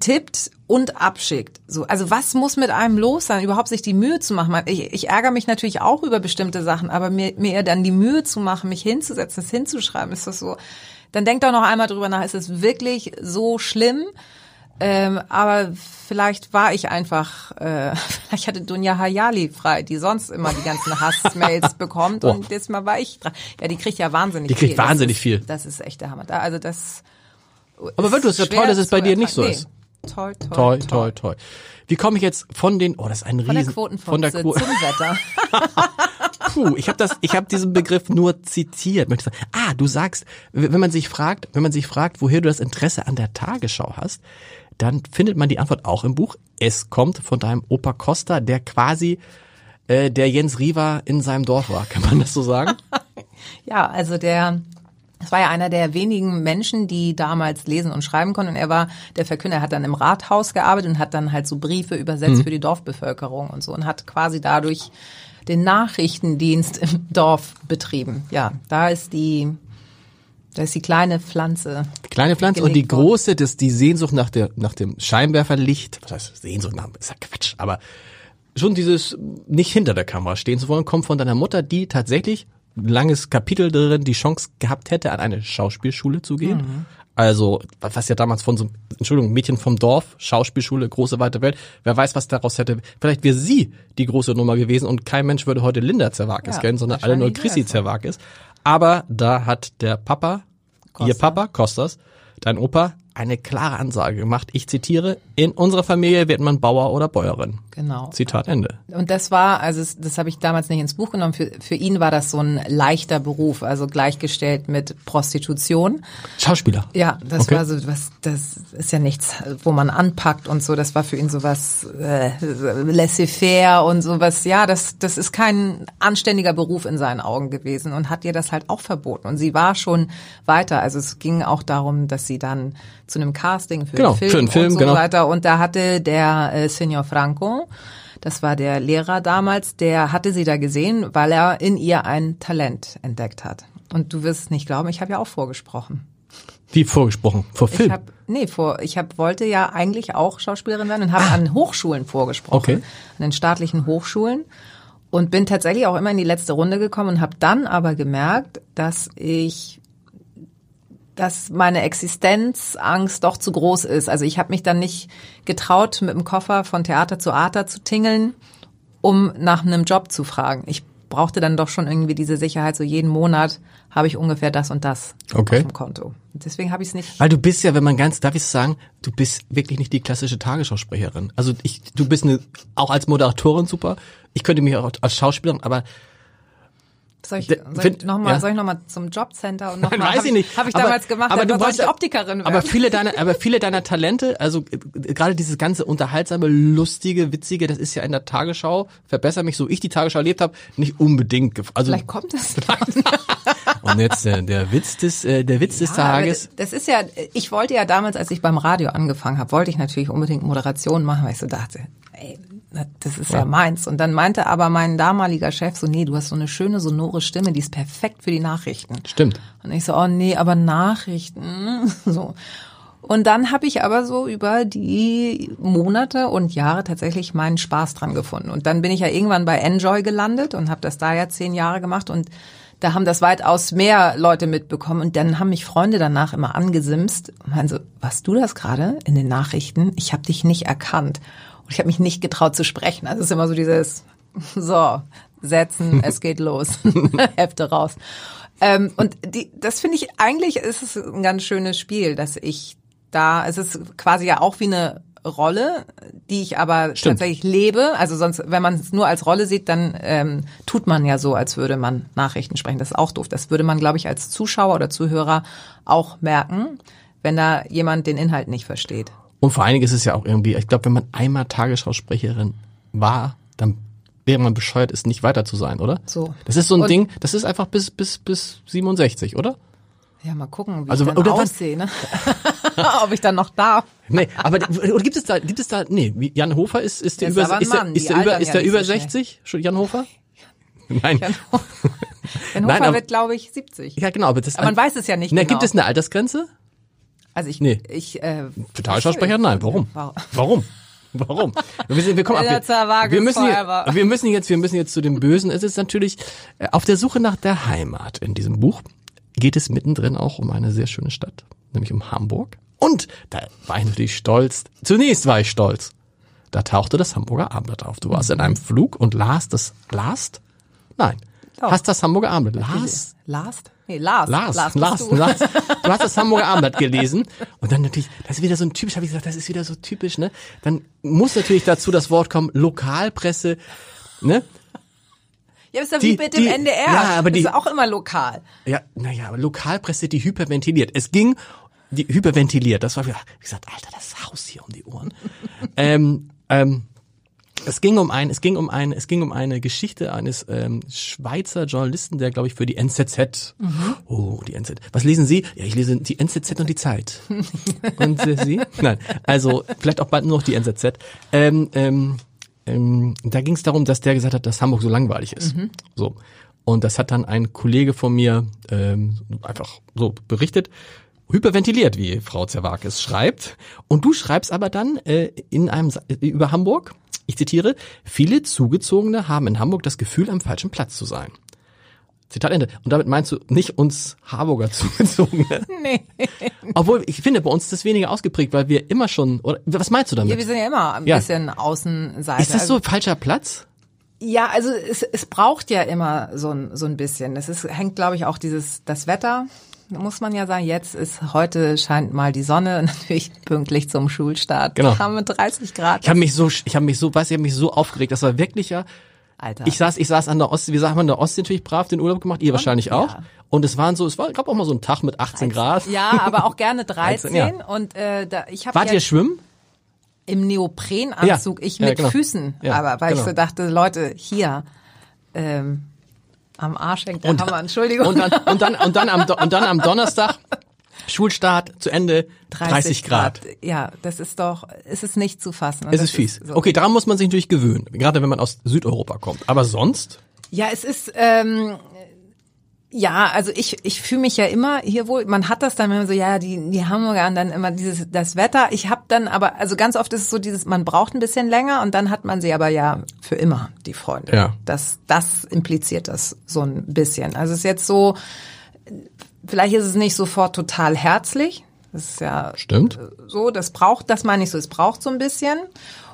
tippt und abschickt. So, also was muss mit einem los sein, überhaupt sich die Mühe zu machen? Ich, ich ärgere mich natürlich auch über bestimmte Sachen, aber mir, mir dann die Mühe zu machen, mich hinzusetzen, es hinzuschreiben, ist das so. Dann denkt doch noch einmal drüber nach, ist es wirklich so schlimm? Ähm, aber vielleicht war ich einfach, äh, (laughs) vielleicht hatte Dunja Hayali frei, die sonst immer die ganzen Hassmails (laughs) bekommt Boah. und jetzt mal war ich dran. Ja, die kriegt ja wahnsinnig Die viel. kriegt Das wahnsinnig ist, viel. Das ist echt der Hammer. Also das. Aber wirklich, ist ja toll, dass es bei dir nicht so ist. Toi, Toi, toi, toi. Wie komme ich jetzt von den, oh, das ist ein Von der Riesen, Quotenfotze von der zum Quo Wetter. (laughs) Puh, ich habe das, ich habe diesen Begriff nur zitiert. Ah, du sagst, wenn man sich fragt, wenn man sich fragt, woher du das Interesse an der Tagesschau hast, dann findet man die Antwort auch im Buch. Es kommt von deinem Opa Costa, der quasi äh, der Jens Riva in seinem Dorf war. Kann man das so sagen? (laughs) Ja, also der, das war ja einer der wenigen Menschen, die damals lesen und schreiben konnten. Und er war der Verkünder, er hat dann im Rathaus gearbeitet und hat dann halt so Briefe übersetzt Mhm. für die Dorfbevölkerung und so und hat quasi dadurch den Nachrichtendienst im Dorf betrieben. Ja, da ist die, da ist die kleine Pflanze. Kleine Pflanze und die große, das, die Sehnsucht nach der, nach dem Scheinwerferlicht, was heißt Sehnsucht nach, ist ja Quatsch, aber schon dieses nicht hinter der Kamera stehen zu wollen, kommt von deiner Mutter, die tatsächlich langes Kapitel drin die Chance gehabt hätte, an eine Schauspielschule zu gehen. Mhm. Also, was ja damals von so, Entschuldigung, Mädchen vom Dorf, Schauspielschule, große weite Welt, wer weiß, was daraus hätte. Vielleicht wäre sie die große Nummer gewesen und kein Mensch würde heute Linda Zerwakis Ja, kennen, sondern alle nur Chrissy. Zerwakis. Aber da hat der Papa, ihr Costa. Papa, Kostas, dein Opa, eine klare Ansage gemacht. Ich zitiere, in unserer Familie wird man Bauer oder Bäuerin. Genau. Zitat Ende. Und das war, also es- das habe ich damals nicht ins Buch genommen. Für, für ihn war das so ein leichter Beruf, also gleichgestellt mit Prostitution. Schauspieler. Ja, das Okay. war so was, das ist ja nichts, wo man anpackt und so. Das war für ihn sowas äh, laissez-faire und sowas. Ja, das, das ist kein anständiger Beruf in seinen Augen gewesen und hat ihr das halt auch verboten. Und sie war schon weiter. Also es ging auch darum, dass sie dann zu einem Casting für Genau, einen Film, für einen Film, und so genau. weiter. Und da hatte der äh, Signor Franco, das war der Lehrer damals, der hatte sie da gesehen, weil er in ihr ein Talent entdeckt hat. Und du wirst es nicht glauben, ich habe ja auch vorgesprochen. Wie vorgesprochen, vor Ich Film. hab, nee, vor, ich hab, wollte ja eigentlich auch Schauspielerin werden und habe an Hochschulen vorgesprochen. Okay. An den staatlichen Hochschulen. Und bin tatsächlich auch immer in die letzte Runde gekommen und habe dann aber gemerkt, dass ich dass meine Existenzangst doch zu groß ist. Also ich habe mich dann nicht getraut, mit dem Koffer von Theater zu Theater zu tingeln, um nach einem Job zu fragen. Ich brauchte dann doch schon irgendwie diese Sicherheit, so jeden Monat habe ich ungefähr das und das Okay. auf dem Konto. Deswegen habe ich es nicht. Weil du bist ja, wenn man ganz, darf ich sagen, du bist wirklich nicht die klassische Tagesschausprecherin. Also ich, du bist eine, auch als Moderatorin super. Ich könnte mich auch als Schauspielerin, aber Soll ich, Der- soll find- ich noch mal, ja. soll ich noch mal zum Jobcenter und noch Nein, mal, weiß hab ich nicht. Habe ich Aber- damals gemacht, aber du wolltest- ich Optikerin werden. Aber viele deiner, (laughs) aber viele deiner Talente, also äh, gerade dieses ganze unterhaltsame, lustige, witzige, das ist ja in der Tagesschau, verbessere mich, so ich die Tagesschau erlebt habe, nicht unbedingt. Also Vielleicht kommt es. und (laughs) (laughs) Und jetzt äh, der Witz des, äh, der Witz des Ja, aber Tages. Das ist ja, ich wollte ja damals, als ich beim Radio angefangen habe, wollte ich natürlich unbedingt Moderation machen, weil ich so dachte, ey, das ist ja. meins. Und dann meinte aber mein damaliger Chef so, nee, du hast so eine schöne sonore Stimme, die ist perfekt für die Nachrichten. Stimmt. Und ich so, oh nee, aber Nachrichten, (laughs) so. Und dann habe ich aber so über die Monate und Jahre tatsächlich meinen Spaß dran gefunden. Und dann bin ich ja irgendwann bei Enjoy gelandet und habe das da ja zehn Jahre gemacht und da haben das weitaus mehr Leute mitbekommen und dann haben mich Freunde danach immer angesimst und meinen so, warst du das gerade in den Nachrichten? Ich habe dich nicht erkannt ich habe mich nicht getraut zu sprechen. Also es ist immer so dieses, so, setzen, (laughs) es geht los, (laughs) Hefte raus. Ähm, und die, das finde ich, eigentlich ist es ein ganz schönes Spiel, dass ich da, es ist quasi ja auch wie eine Rolle, die ich aber Stimmt. tatsächlich lebe. Also sonst, wenn man es nur als Rolle sieht, dann ähm, tut man ja so, als würde man Nachrichten sprechen. Das ist auch doof. Das würde man, glaube ich, als Zuschauer oder Zuhörer auch merken, wenn da jemand den Inhalt nicht versteht. Und vor allen Dingen ist es ja auch irgendwie, ich glaube, wenn man einmal Tagesschausprecherin war, dann wäre man bescheuert, es nicht weiter zu sein, oder? So. Das ist so ein Und- Ding, das ist einfach bis, bis, bis 67, oder? Ja, mal gucken, wie Also, ich dann aussehe, ne? (laughs) Ob ich dann noch darf. Nee, aber oder gibt es da, gibt es da, nee, Jan Hofer ist, ist der Der über, ist der, Mann, ist der über, ist der über so schnell. 60? Schon Jan Hofer? (laughs) Nein. Jan Hofer (laughs) Nein, aber- wird, glaube ich, 70. Ja, genau, aber das Aber man weiß es ja nicht Na, genau. gibt es eine Altersgrenze? Also ich, Nee. ich äh, Für Talschausprecher? Nein. Warum? Warum? Warum? Warum? Wir, sind, wir kommen ab. Waage Wir müssen, hier, wir müssen jetzt, wir müssen jetzt zu dem Bösen. Es ist natürlich äh, auf der Suche nach der Heimat in diesem Buch geht es mittendrin auch um eine sehr schöne Stadt, nämlich um Hamburg. Und da war ich natürlich stolz. Zunächst war ich stolz. Da tauchte das Hamburger Abendblatt auf. Du warst in einem Flug und las das, last? Nein. Doch. Hast das Hamburger Abendblatt. Last? Last? Nee, Lars. Lars, Lars, Lars, du. Lars. (laughs) Du hast das Hamburger Abendblatt gelesen und dann natürlich, das ist wieder so ein typisch, habe ich gesagt, das ist wieder so typisch, ne? Dann muss natürlich dazu das Wort kommen, Lokalpresse, ne? Ja, ist ja Die- wie mit dem die- NDR. ja, aber die- das ist auch immer lokal. Ja, naja, aber Lokalpresse, die hyperventiliert. Es ging, die hyperventiliert, das war ich gesagt, Alter, das Haus hier um die Ohren. (laughs) ähm, ähm, es ging um ein, es ging um ein, es ging um eine Geschichte eines ähm, Schweizer Journalisten, der glaube ich für die NZZ. Oh, die NZZ. Was lesen Sie? Ja, ich lese die NZZ und die Zeit. und äh, Sie? Nein, also vielleicht auch bald nur noch die NZZ. Ähm, ähm, ähm, da ging es darum, dass der gesagt hat, dass Hamburg so langweilig ist. So. Und das hat dann ein Kollege von mir ähm, einfach so berichtet, hyperventiliert, wie Frau Zerwakis schreibt. Und du schreibst aber dann äh, in einem Sa- über Hamburg, ich zitiere, viele Zugezogene haben in Hamburg das Gefühl, am falschen Platz zu sein. Zitat Ende. Und damit meinst du nicht uns Harburger (laughs) Zugezogene? Nee. Obwohl, ich finde, bei uns ist das weniger ausgeprägt, weil wir immer schon, oder was meinst du damit? Ja, wir sind ja immer ein Ja. bisschen Außenseite. ist das so falscher Platz? Ja, also es, es braucht ja immer so ein, so ein bisschen. Das ist, hängt, glaube ich, auch dieses, das Wetter. Muss man ja sagen, jetzt ist, heute scheint mal die Sonne, (laughs) natürlich pünktlich zum Schulstart. Genau. Haben wir 30 Grad. Ich habe mich so, ich habe mich so, weiß ich, habe mich so aufgeregt. Das war wirklich ja. Alter. Ich saß, ich saß an der Ostsee, wie sagt man, an der Ostsee natürlich brav den Urlaub gemacht, ihr wahrscheinlich auch. Ja. Und es waren so, es war, gab auch mal so einen Tag mit 18 Grad. ja, aber auch gerne (laughs) 13. 13, ja. Und äh, da, ich habe Wart ihr schwimmen? im Neoprenanzug, Ja. ich mit genau. Füßen, aber weil genau. ich so dachte, Leute, hier ähm, am Arsch hängt der Und, Hammer, Entschuldigung. und dann, und dann, und dann am, und dann am Donnerstag, Schulstart zu Ende, 30, Grad. Ja, das ist doch, es ist nicht zu fassen. Es ist fies. so. Okay, daran muss man sich natürlich gewöhnen. Gerade wenn man aus Südeuropa kommt. Aber sonst? Ja, es ist, ähm, ja, also ich, ich fühle mich ja immer hier wohl, man hat das dann immer so, ja, die, die Hamburger und dann immer dieses, das Wetter. Ich habe dann aber, also ganz oft ist es so dieses, man braucht ein bisschen länger und dann hat man sie aber ja für immer, die Freunde. Ja. Das, das impliziert das so ein bisschen. Also es ist jetzt so, vielleicht ist es nicht sofort total herzlich. Das ist ja Stimmt. so, das braucht, das meine ich so, es braucht so ein bisschen.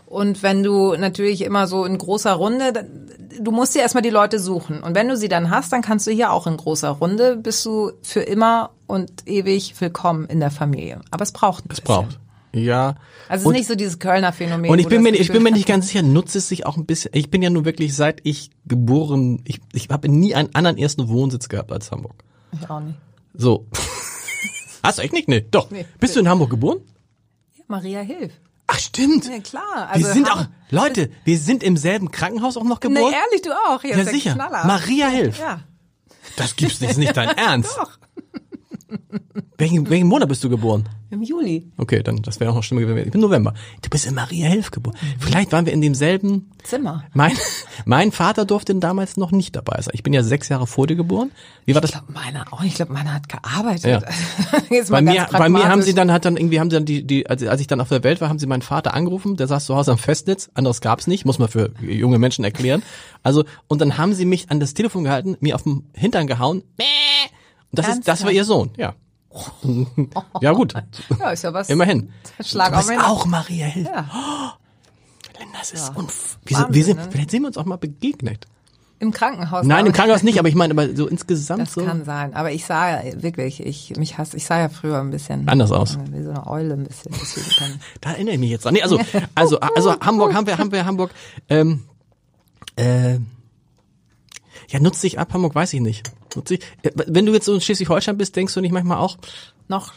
Und wenn du natürlich immer so in großer Runde, dann- du musst dir erstmal die Leute suchen. Und wenn du sie dann hast, dann kannst du hier auch in großer Runde, bist du für immer und ewig willkommen in der Familie. Aber es braucht ein Es bisschen. braucht. Ja. Also es ist nicht so dieses Kölner Phänomen. Und ich bin mir, ich bin mir nicht ganz sicher, nutze es sich auch ein bisschen. Ich bin ja nur wirklich seit ich geboren, ich, ich habe nie einen anderen ersten Wohnsitz gehabt als Hamburg. Ich auch nicht. So. (laughs) Hast du echt nicht? Nee, doch. Nee. Bist du in Hamburg geboren? Ja, Maria Hilf. Ach, stimmt. Ja, klar. wir Also sind Ham- auch, Leute, wir sind im selben Krankenhaus auch noch geboren. ehrlich, du auch. Hier ja, sicher. Knaller. Maria Hilf. Ja. Das gibt's ist nicht dein (laughs) Ernst. Welchen, welchen Monat bist du geboren? Im Juli. Okay, dann das wäre noch schlimmer gewesen. Ich bin November. Du bist in Maria Hilf geboren. Vielleicht waren wir in demselben Zimmer. Mein, (laughs) mein Vater durfte damals noch nicht dabei sein. Ich bin ja sechs Jahre vor dir geboren. Wie war das? Ich glaube, meiner auch. Ich glaube, meiner hat gearbeitet. Ja. (laughs) Jetzt Bei mal mir, ganz bei mir haben sie dann, hat dann irgendwie, haben sie dann die, die, als, als ich dann auf der Welt war, haben sie meinen Vater angerufen, der saß zu Hause am Festnetz, anderes gab's nicht, muss man für junge Menschen erklären. Also, und dann haben sie mich an das Telefon gehalten, mir auf den Hintern gehauen. Mäh. Das ist, das war ihr Sohn, ja. (laughs) ja, gut. Ja, ist ja was. Immerhin. Schlag du bist auch Maria Hill. Ja. (gasps) Linda, das ist Ja. unf wir, sind, wir, Wahnsinn, sind, ne? vielleicht sehen wir uns auch mal begegnet. Im Krankenhaus. Nein, im Krankenhaus nicht, aber ich meine, aber so (laughs) insgesamt Das so. kann sein. Aber ich sah ja wirklich, ich, mich hasse, ich sah ja früher ein bisschen. Anders aus. Wie so eine Eule ein bisschen. (laughs) Da erinnere ich mich jetzt dran. Nee, also, also, also Hamburg haben wir, haben wir Hamburg. Ähm, äh, ja, nutzt dich ab, Hamburg weiß ich nicht. Dich, äh, wenn du jetzt so in Schleswig-Holstein bist, denkst du nicht manchmal auch, noch,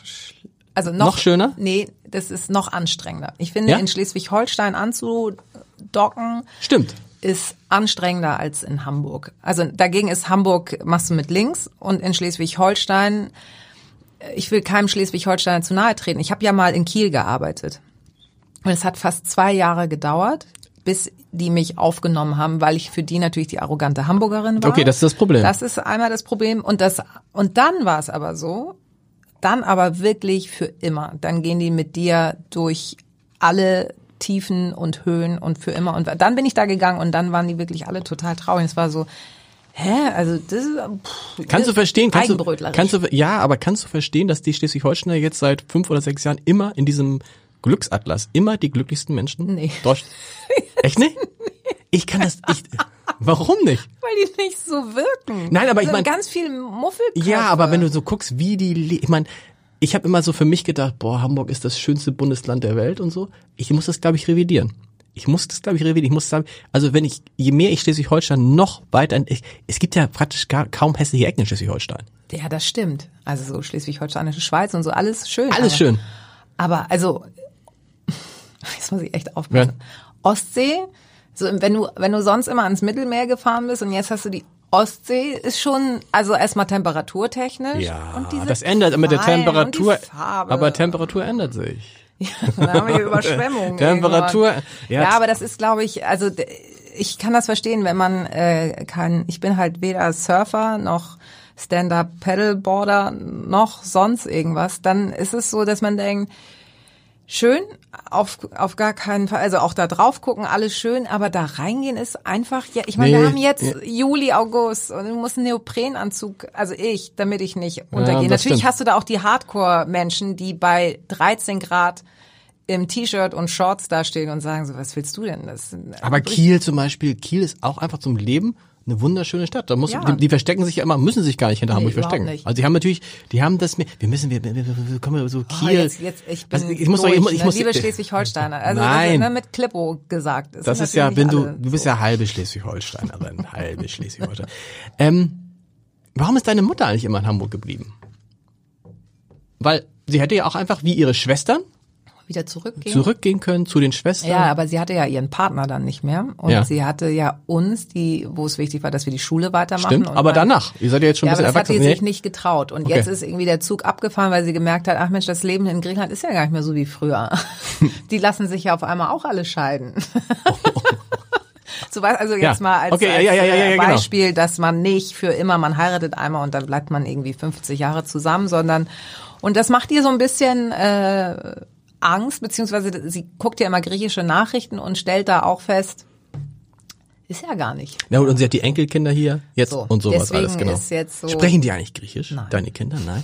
also noch, Noch schöner? Nee, das ist noch anstrengender. Ich finde, Ja? in Schleswig-Holstein anzudocken, stimmt. ist anstrengender als in Hamburg. Also dagegen ist Hamburg machst du mit links und in Schleswig-Holstein, äh, ich will keinem Schleswig-Holsteiner zu nahe treten. Ich habe ja mal in Kiel gearbeitet und es hat fast zwei Jahre gedauert, bis die mich aufgenommen haben, weil ich für die natürlich die arrogante Hamburgerin war. Okay, das ist das Problem. Das ist einmal das Problem und das und dann war es aber so, dann aber wirklich für immer. Dann gehen die mit dir durch alle Tiefen und Höhen und für immer. Und dann bin ich da gegangen und dann waren die wirklich alle total traurig. Es war so, hä, also das ist pff, Kannst du verstehen, kannst du, kannst du, ja, aber kannst du verstehen, dass die Schleswig-Holsteiner jetzt seit fünf oder sechs Jahren immer in diesem Glücksatlas, immer die glücklichsten Menschen? Nee. Deutsch (laughs) Echt nicht? Ich kann das, ich, warum nicht? weil die nicht so wirken. Nein, aber ich So mein- ganz viel Muffelköpfe. Ja, aber wenn du so guckst, wie die, ich meine, ich habe immer so für mich gedacht, boah, Hamburg ist das schönste Bundesland der Welt und so. Ich muss das, glaube ich, revidieren. Ich muss das, glaube ich, revidieren. Ich muss sagen, also wenn ich, je mehr ich Schleswig-Holstein noch weiter, ich, es gibt ja praktisch gar, kaum hässliche Ecken in Schleswig-Holstein. ja, das stimmt. Also so Schleswig-Holsteinische Schweiz und so alles schön. Alles aber, schön. Aber also, (laughs) jetzt muss ich echt aufpassen. Ostsee, so wenn du wenn du sonst immer ans Mittelmeer gefahren bist und jetzt hast du die Ostsee, ist schon also erstmal temperaturtechnisch. Ja, und diese das ändert mit der Temperatur, aber Temperatur ändert sich. (laughs) Dann haben wir hier Überschwemmungen. Temperatur, ja. Ja, aber das ist, glaube ich, also ich kann das verstehen, wenn man äh, kann. Ich bin halt weder Surfer noch Stand-up Paddleboarder noch sonst irgendwas. Dann ist es so, dass man denkt, schön, auf, auf gar keinen Fall, also auch da drauf gucken, alles schön, aber da reingehen ist einfach, ja, ich meine, Nee, wir haben jetzt ja. Juli, August und du musst einen Neoprenanzug, also ich, damit ich nicht untergehe. das Natürlich stimmt. hast du da auch die Hardcore-Menschen, die bei 13 Grad im T-Shirt und Shorts da stehen und sagen so, was willst du denn? Das Aber Kiel zum Beispiel, Kiel ist auch einfach zum Leben eine wunderschöne Stadt. Da muss, Ja. die, die verstecken sich ja immer, müssen sich gar nicht hinter Nee, Hamburg verstecken. nicht. Also die haben natürlich, die haben das, wir müssen, wir, wir, wir, kommen so Oh, Kiel. jetzt, jetzt, ich bin Also ich muss doch, durch, ich muss, ich ne? muss liebe Schleswig-Holsteiner. Also Nein. Das, ne, mit Klippo gesagt. Das sind ist ja, wenn du, du bist so. ja halbe Schleswig-Holsteinerin, (laughs) halbe Schleswig-Holstein. Ähm, warum ist deine Mutter eigentlich immer in Hamburg geblieben? Weil sie hätte ja auch einfach wie ihre Schwestern wieder zurückgehen. zurückgehen können zu den Schwestern. Ja, aber sie hatte ja ihren Partner dann nicht mehr und Ja. sie hatte ja uns, die, wo es wichtig war, dass wir die Schule weitermachen. Stimmt, aber danach. Ihr seid ja jetzt schon Ja, ein aber bisschen das hat erwachsen. sie sich Nee. nicht getraut. Und Okay. jetzt ist irgendwie der Zug abgefahren, weil sie gemerkt hat, ach Mensch, das Leben in Griechenland ist ja gar nicht mehr so wie früher. (laughs) Die lassen sich ja auf einmal auch alle scheiden. (laughs) So was, also jetzt Ja. mal als, Okay, als ja, ja, äh, genau. Beispiel, dass man nicht für immer, man heiratet einmal und dann bleibt man irgendwie 50 Jahre zusammen, sondern und das macht ihr so ein bisschen äh, Angst, beziehungsweise sie guckt ja immer griechische Nachrichten und stellt da auch fest, ist ja gar nicht. Ja, und sie hat die Enkelkinder hier jetzt So, und sowas alles, genau. so- Sprechen die eigentlich Griechisch? Nein. Deine Kinder? Nein.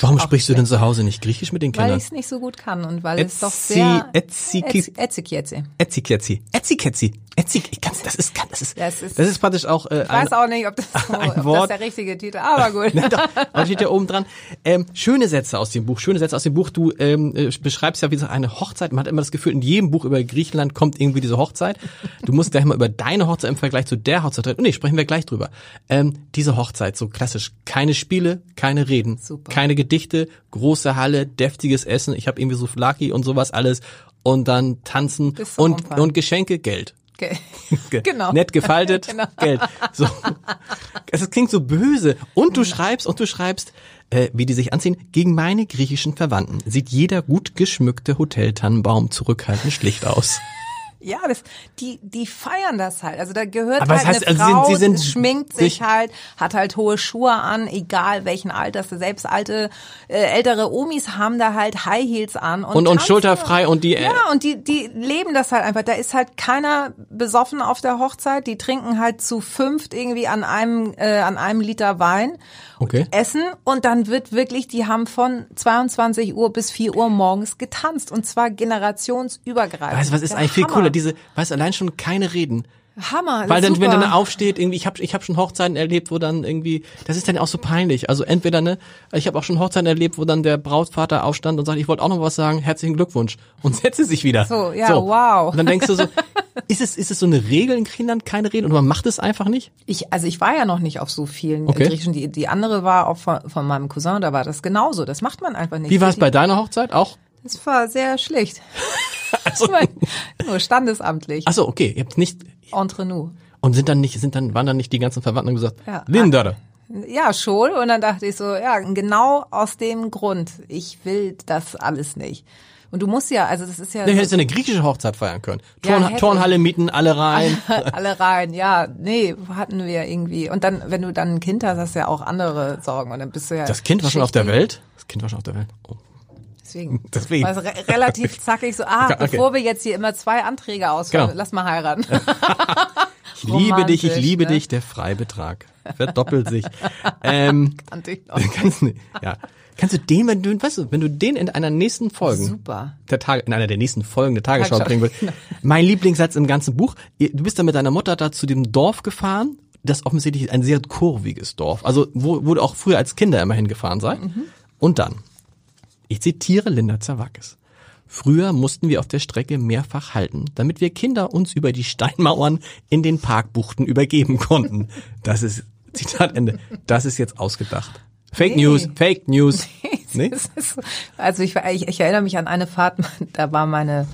Warum sprichst du denn zu Hause nicht Griechisch mit den Weil Kindern? ich es nicht so gut kann und weil es doch sehr Etzi- Etziketzi. Etziketzi. Etziketzi. Etzig, ich kann's, das ist, das ist, Das ist- das ist praktisch auch, äh, Ich weiß auch nicht, ob das, (laughs) so, ob das Wort. der richtige Titel aber gut. (laughs) Nein, doch, aber steht ja oben dran. Ähm, schöne Sätze aus dem Buch, schöne Sätze aus dem Buch. Du ähm, äh, beschreibst ja wie so eine Hochzeit. Man hat immer das Gefühl, in jedem Buch über Griechenland kommt irgendwie diese Hochzeit. Du musst gleich mal über deine Hochzeit im Vergleich zu der Hochzeit reden. Nee, sprechen wir gleich drüber. Ähm, diese Hochzeit, so klassisch. Keine Spiele, keine Reden, Super. keine Gedichte, große Halle, deftiges Essen. Ich habe irgendwie so Flaki und sowas alles. Und dann tanzen und, Umfallen. und Geschenke, Geld. Ge (laughs) Ge genau. Nett gefaltet, (laughs) Genau. Geld. So. Es klingt so böse. Und du schreibst, und du schreibst, äh, wie die sich anziehen, gegen meine griechischen Verwandten sieht jeder gut geschmückte Hoteltannenbaum zurückhaltend schlicht aus. Ja, das, die, die feiern das halt. Also da gehört Aber halt heißt, eine also Frau, sie sind- sie sind schminkt sich sich- halt, hat halt hohe Schuhe an, egal welchen Alters. Selbst alte, äh, ältere Omis haben da halt High Heels an. Und, Und, und schulterfrei und die, äh, Ja, und die, die leben das halt einfach. Da ist halt keiner besoffen auf der Hochzeit. Die trinken halt zu fünft irgendwie an einem, äh, an einem Liter Wein. Okay. Essen und dann wird wirklich, die haben von 22 Uhr bis 4 Uhr morgens getanzt und zwar generationsübergreifend. weißt du, was ist eigentlich viel cooler? Diese, weißt du, allein schon keine Reden. Hammer. Weil dann, super. wenn dann aufsteht, irgendwie, ich habe ich hab schon Hochzeiten erlebt, wo dann irgendwie, das ist dann auch so peinlich. Also entweder, ne, ich habe auch schon Hochzeiten erlebt, wo dann der Brautvater aufstand und sagt, ich wollte auch noch was sagen, herzlichen Glückwunsch. Und setze sich wieder. So, ja, wow. Und dann denkst du so, (laughs) ist es, ist es so eine Regel in Griechenland, keine Reden? Und man macht es einfach nicht? Ich, also ich war ja noch nicht auf so vielen okay. Griechischen. Die, die andere war auch von, von meinem Cousin, da war das genauso. Das macht man einfach nicht. Wie war es bei deiner Hochzeit? Auch? Das war sehr schlicht. (laughs) Also, Nur standesamtlich. ach so, okay, ihr habt nicht, Entre nous. und sind dann nicht, sind dann, waren dann nicht die ganzen Verwandten und gesagt, Ja. Linda, Ja, schon. Und dann dachte ich so, ja, genau aus dem Grund. Ich will das alles nicht. Und du musst ja, also das ist ja du so, hättest ja eine griechische Hochzeit feiern können. Ja, Turn, hätte Turnhalle mieten, alle rein. (laughs) alle rein. Ja, nee, hatten wir irgendwie. Und dann, wenn du dann ein Kind hast, hast du ja auch andere Sorgen. Und dann bist du ja. Das Kind war schon auf der. Welt? Das Kind war schon auf der Welt. Oh. Deswegen. (laughs) Deswegen. War es re relativ (laughs) zackig so, ah, Okay, bevor wir jetzt hier immer zwei Anträge ausfüllen, Genau. lass mal heiraten. (laughs) Ich liebe dich, ich liebe ne? dich, der Freibetrag. Verdoppelt sich. ähm, Kannte ich noch. kannst, du- ja. kannst du den, wenn du, weißt du, wenn du den in einer nächsten Folge, Super. der Tage, in einer der nächsten Folgen der Tagesschau Tagesschau. bringen würdest, mein Lieblingssatz im ganzen Buch, du bist dann mit deiner Mutter da zu dem Dorf gefahren, das offensichtlich ein sehr kurviges Dorf, also wo, wo du auch früher als Kinder immer hingefahren seid. Und dann, ich zitiere Linda Zerwakis. Früher mussten wir auf der Strecke mehrfach halten, damit wir Kinder uns über die Steinmauern in den Parkbuchten übergeben konnten. Das ist, (laughs) Zitat Ende, das ist jetzt ausgedacht. Fake Nee. News, Fake News. (laughs) Nee? Es ist- Also ich, ich, ich erinnere mich an eine Fahrt, (laughs) da war meine,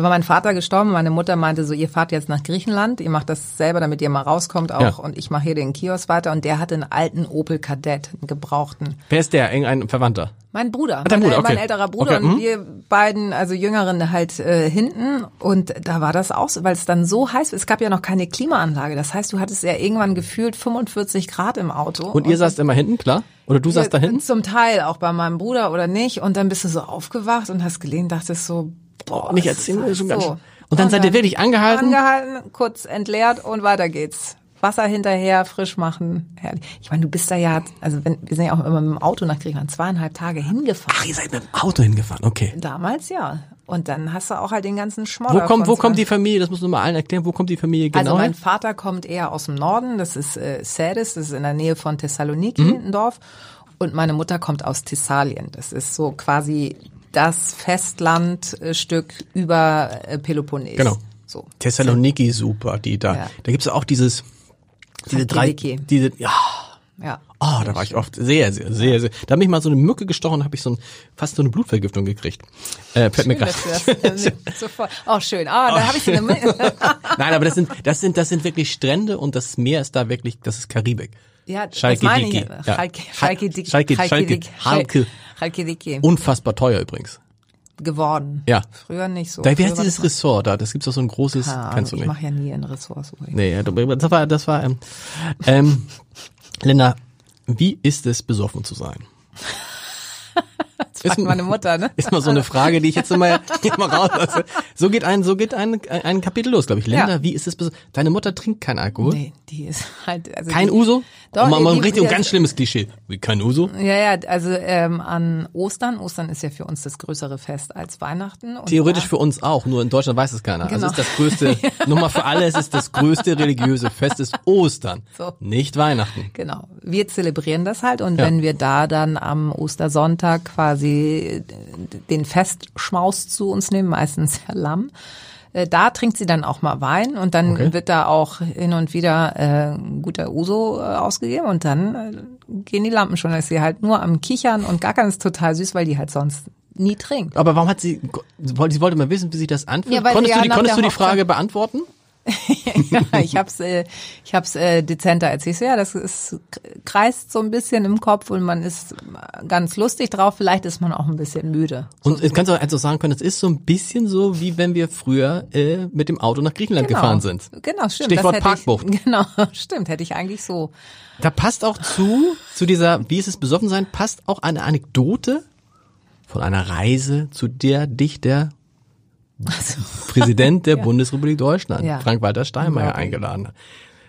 da war mein Vater gestorben, meine Mutter meinte so, ihr fahrt jetzt nach Griechenland, ihr macht das selber, damit ihr mal rauskommt auch Ja. und ich mache hier den Kiosk weiter und der hatte einen alten Opel Kadett, einen gebrauchten. Wer ist der? Irgendein Verwandter? Mein Bruder, mein, Bruder, okay. mein älterer Bruder Okay, und mhm. wir beiden, also Jüngeren halt äh, hinten und da war das auch so, weil es dann so heiß, es gab ja noch keine Klimaanlage, das heißt, du hattest ja irgendwann gefühlt 45 Grad im Auto. Und ihr saßt immer hinten, klar? Oder du saßt da hinten? Zum Teil, auch bei meinem Bruder oder nicht. Und dann bist du so aufgewacht und hast gelehnt, dachtest so, boah. Nicht erzählen, ganz so. schön. Und dann seid ihr wirklich angehalten? Angehalten, kurz entleert und weiter geht's. Wasser hinterher, frisch machen, herrlich. Ich meine, du bist da ja, also wenn, wir sind ja auch immer mit dem Auto nach Griechenland zweieinhalb Tage hingefahren. Ach, ihr seid mit dem Auto hingefahren, okay. Damals ja. Und dann hast du auch halt den ganzen Schmodder. Wo kommt, wo kommt die Familie? Das musst du mal allen erklären. Wo kommt die Familie genau Also mein? Vater kommt eher aus dem Norden, das ist äh, Seres, das ist in der Nähe von Thessaloniki, Mhm. ein Dorf. Und meine Mutter kommt aus Thessalien. Das ist so quasi das Festlandstück über äh, Peloponnes. Genau. So. Thessaloniki, super, die da. Ja. Da gibt's auch dieses, diese drei, diese, ja, Ja. oh, da war ich oft sehr, sehr, sehr, sehr. Da hat mich mal so eine Mücke gestochen, habe ich so ein, fast so eine Blutvergiftung gekriegt. Äh, fällt mir Schön, gerade. du das (laughs) sofort. Oh, schön. Ah, da habe ich eine. (laughs) Nein, aber das sind, das sind, das sind wirklich Strände und das Meer ist da wirklich, das ist Karibik. Ja, das Schalke meine ich. Ja. Schalke, Schalke, Schalke, Schalke, Schalke. Schalke. Unfassbar teuer übrigens. geworden. Ja. Früher nicht so. Da, wie Früher heißt war dieses das- Ressort da? Das gibt's doch so ein großes, Ahnung, kennst du Ich nicht. mache ja nie in Ressorts. Nee, das war, das war, ähm, ähm, Linda, wie ist es, besoffen zu sein? (laughs) Fragt meine Mutter, ne? Ist mal so eine Frage, die ich jetzt immer, (laughs) mal rauslasse. So geht ein, so geht ein, ein Kapitel los, glaube ich. Linda, Ja. wie ist es, deine Mutter trinkt kein Alkohol? Nee, die ist halt. Also Kein die, Uso? Doch, mal, mal die- richtig, ein die- ganz schlimmes Klischee. Wie, kein Uso? Ja, ja, also ähm, an Ostern. Ostern ist ja für uns das größere Fest als Weihnachten. Und Theoretisch für uns auch, nur in Deutschland weiß es keiner. Also Genau. ist das größte, (laughs) Nummer für alle, es ist das größte religiöse Fest ist Ostern, So. nicht Weihnachten. Genau. Wir zelebrieren das halt und Ja. wenn wir da dann am Ostersonntag quasi den Festschmaus zu uns nehmen, meistens Lamm, äh, da trinkt sie dann auch mal Wein und dann Okay. wird da auch hin und wieder äh, ein guter Uso äh, ausgegeben und dann äh, gehen die Lampen schon. Da ist sie halt nur am Kichern und gackern ist total süß, weil die halt sonst nie trinkt. Aber warum hat sie, sie wollte sie wollte mal wissen, wie sich das anfühlt. Ja, konntest du die, konntest du die Frage beantworten? Ja, (laughs) ich hab's, äh, ich hab's äh, dezenter erzählt. Ja, das ist, kreist so ein bisschen im Kopf und man ist ganz lustig drauf. Vielleicht ist man auch ein bisschen müde. Und so, kannst du also sagen können, es ist so ein bisschen so, wie wenn wir früher äh, mit dem Auto nach Griechenland genau. gefahren sind. Genau, stimmt. Stichwort Parkbucht. Ich, (laughs) genau, stimmt. Hätte ich eigentlich so. Da passt auch zu, zu dieser, wie ist es besoffen sein, passt auch eine Anekdote von einer Reise, zu der dich der also, (laughs) Präsident der ja. Bundesrepublik Deutschland, ja. Frank-Walter Steinmeier, eingeladen hat.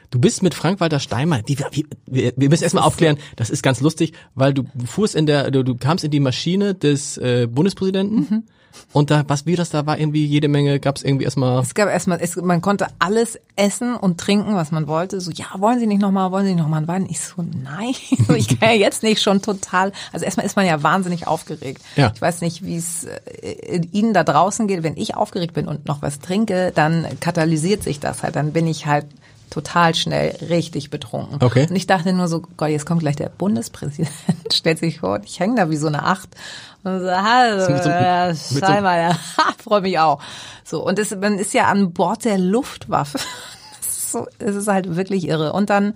Du bist mit Frank-Walter Steinmeier, die, wir, wir müssen erstmal aufklären, das ist ganz lustig, weil du fuhrst in der, du, du kamst in die Maschine des äh, Bundespräsidenten mhm. Und da, was wie das da war, irgendwie jede Menge, gab es irgendwie erstmal. Es gab erstmal, es, man konnte alles essen und trinken, was man wollte. So, ja, wollen Sie nicht nochmal, wollen Sie nicht nochmal einen Wein? Ich so, nein, (laughs) ich kann ja jetzt nicht schon total. Also erstmal ist man ja wahnsinnig aufgeregt. Ja. Ich weiß nicht, wie es äh, Ihnen da draußen geht. Wenn ich aufgeregt bin und noch was trinke, dann katalysiert sich das halt. Dann bin ich halt total schnell richtig betrunken. Okay. Und ich dachte nur so, Gott, jetzt kommt gleich der Bundespräsident, (laughs) stellt sich vor, ich hänge da wie so eine Acht. Und so, hallo, so, ja, scheinbar, ja, (laughs) freue mich auch. So, und es, man ist ja an Bord der Luftwaffe. (laughs) so, es ist halt wirklich irre. Und dann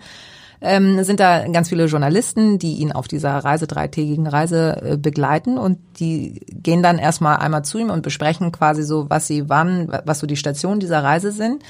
ähm, sind da ganz viele Journalisten, die ihn auf dieser Reise, dreitägigen Reise äh, begleiten und die gehen dann erstmal einmal zu ihm und besprechen quasi so, was sie wann, was so die Stationen dieser Reise sind.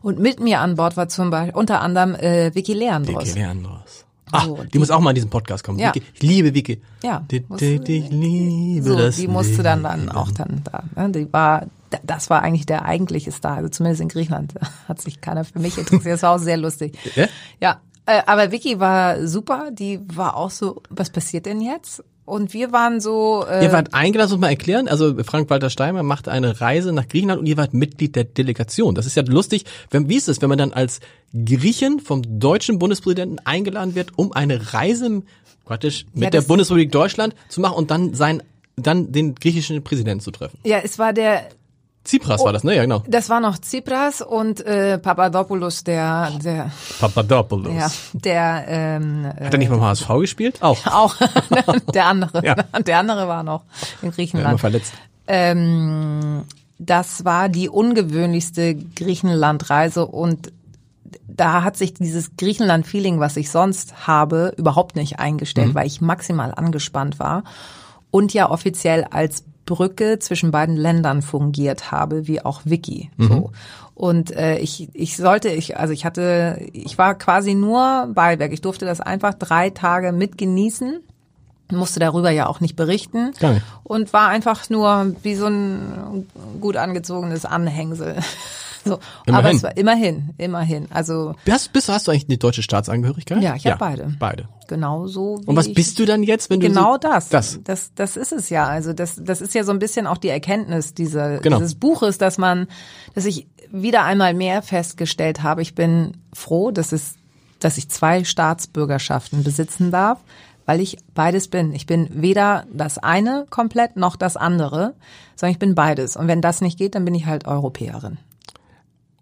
Und mit mir an Bord war zum Beispiel unter anderem äh, Vicky Leandros. Vicky Leandros. Ach, so, die, die, muss auch mal in diesen Podcast kommen. Ja. Vicky, ich liebe Vicky. Ja. Die, die, die, ich liebe so, das. Die musste dann, dann auch dann da. Ne? Die war, das war eigentlich der eigentliche Star. Also zumindest in Griechenland (laughs) hat sich keiner für mich interessiert. Das war auch sehr lustig. Ja? Ja. Äh, aber Vicky war super. Die war auch so, was passiert denn jetzt? Und wir waren so. Äh ihr wart eingeladen, muss mal erklären. Also Frank-Walter Steinmer macht eine Reise nach Griechenland und ihr wart Mitglied der Delegation. Das ist ja lustig. Wenn, wie ist es, wenn man dann als Griechen vom deutschen Bundespräsidenten eingeladen wird, um eine Reise praktisch mit ja, der Bundesrepublik Deutschland zu machen und dann sein, dann den griechischen Präsidenten zu treffen? Ja, es war der Tsipras oh, war das, ne? Ja, genau. Das war noch Tsipras und äh, Papadopoulos, der, der Papadopoulos. Ja, der ähm, Hat er nicht beim HSV gespielt? Auch. (laughs) Auch. (laughs) der andere. Ja. (laughs) Der andere war noch in Griechenland. Ja, immer verletzt. Ähm, das war die ungewöhnlichste Griechenlandreise und da hat sich dieses Griechenland-Feeling, was ich sonst habe, überhaupt nicht eingestellt, mhm. weil ich maximal angespannt war und ja offiziell als Brücke zwischen beiden Ländern fungiert habe, wie auch Vicky. Mhm. So. Und äh, ich, ich sollte, ich, also ich hatte, ich war quasi nur Beiwerk. Ich durfte das einfach drei Tage mitgenießen musste darüber ja auch nicht berichten Geil. und war einfach nur wie so ein gut angezogenes Anhängsel. So, immerhin. aber es war immerhin, immerhin. Also hast, bist, hast du eigentlich die deutsche Staatsangehörigkeit? Ja, ich habe beide. Beide. Genau so. Und was bist du dann jetzt, wenn du genau so, das, das? Das, das ist es ja. Also das, das ist ja so ein bisschen auch die Erkenntnis dieser, genau. dieses Buches, dass man, dass ich wieder einmal mehr festgestellt habe. Ich bin froh, dass es, dass ich zwei Staatsbürgerschaften besitzen darf weil ich beides bin. Ich bin weder das eine komplett noch das andere, sondern ich bin beides. Und wenn das nicht geht, dann bin ich halt Europäerin.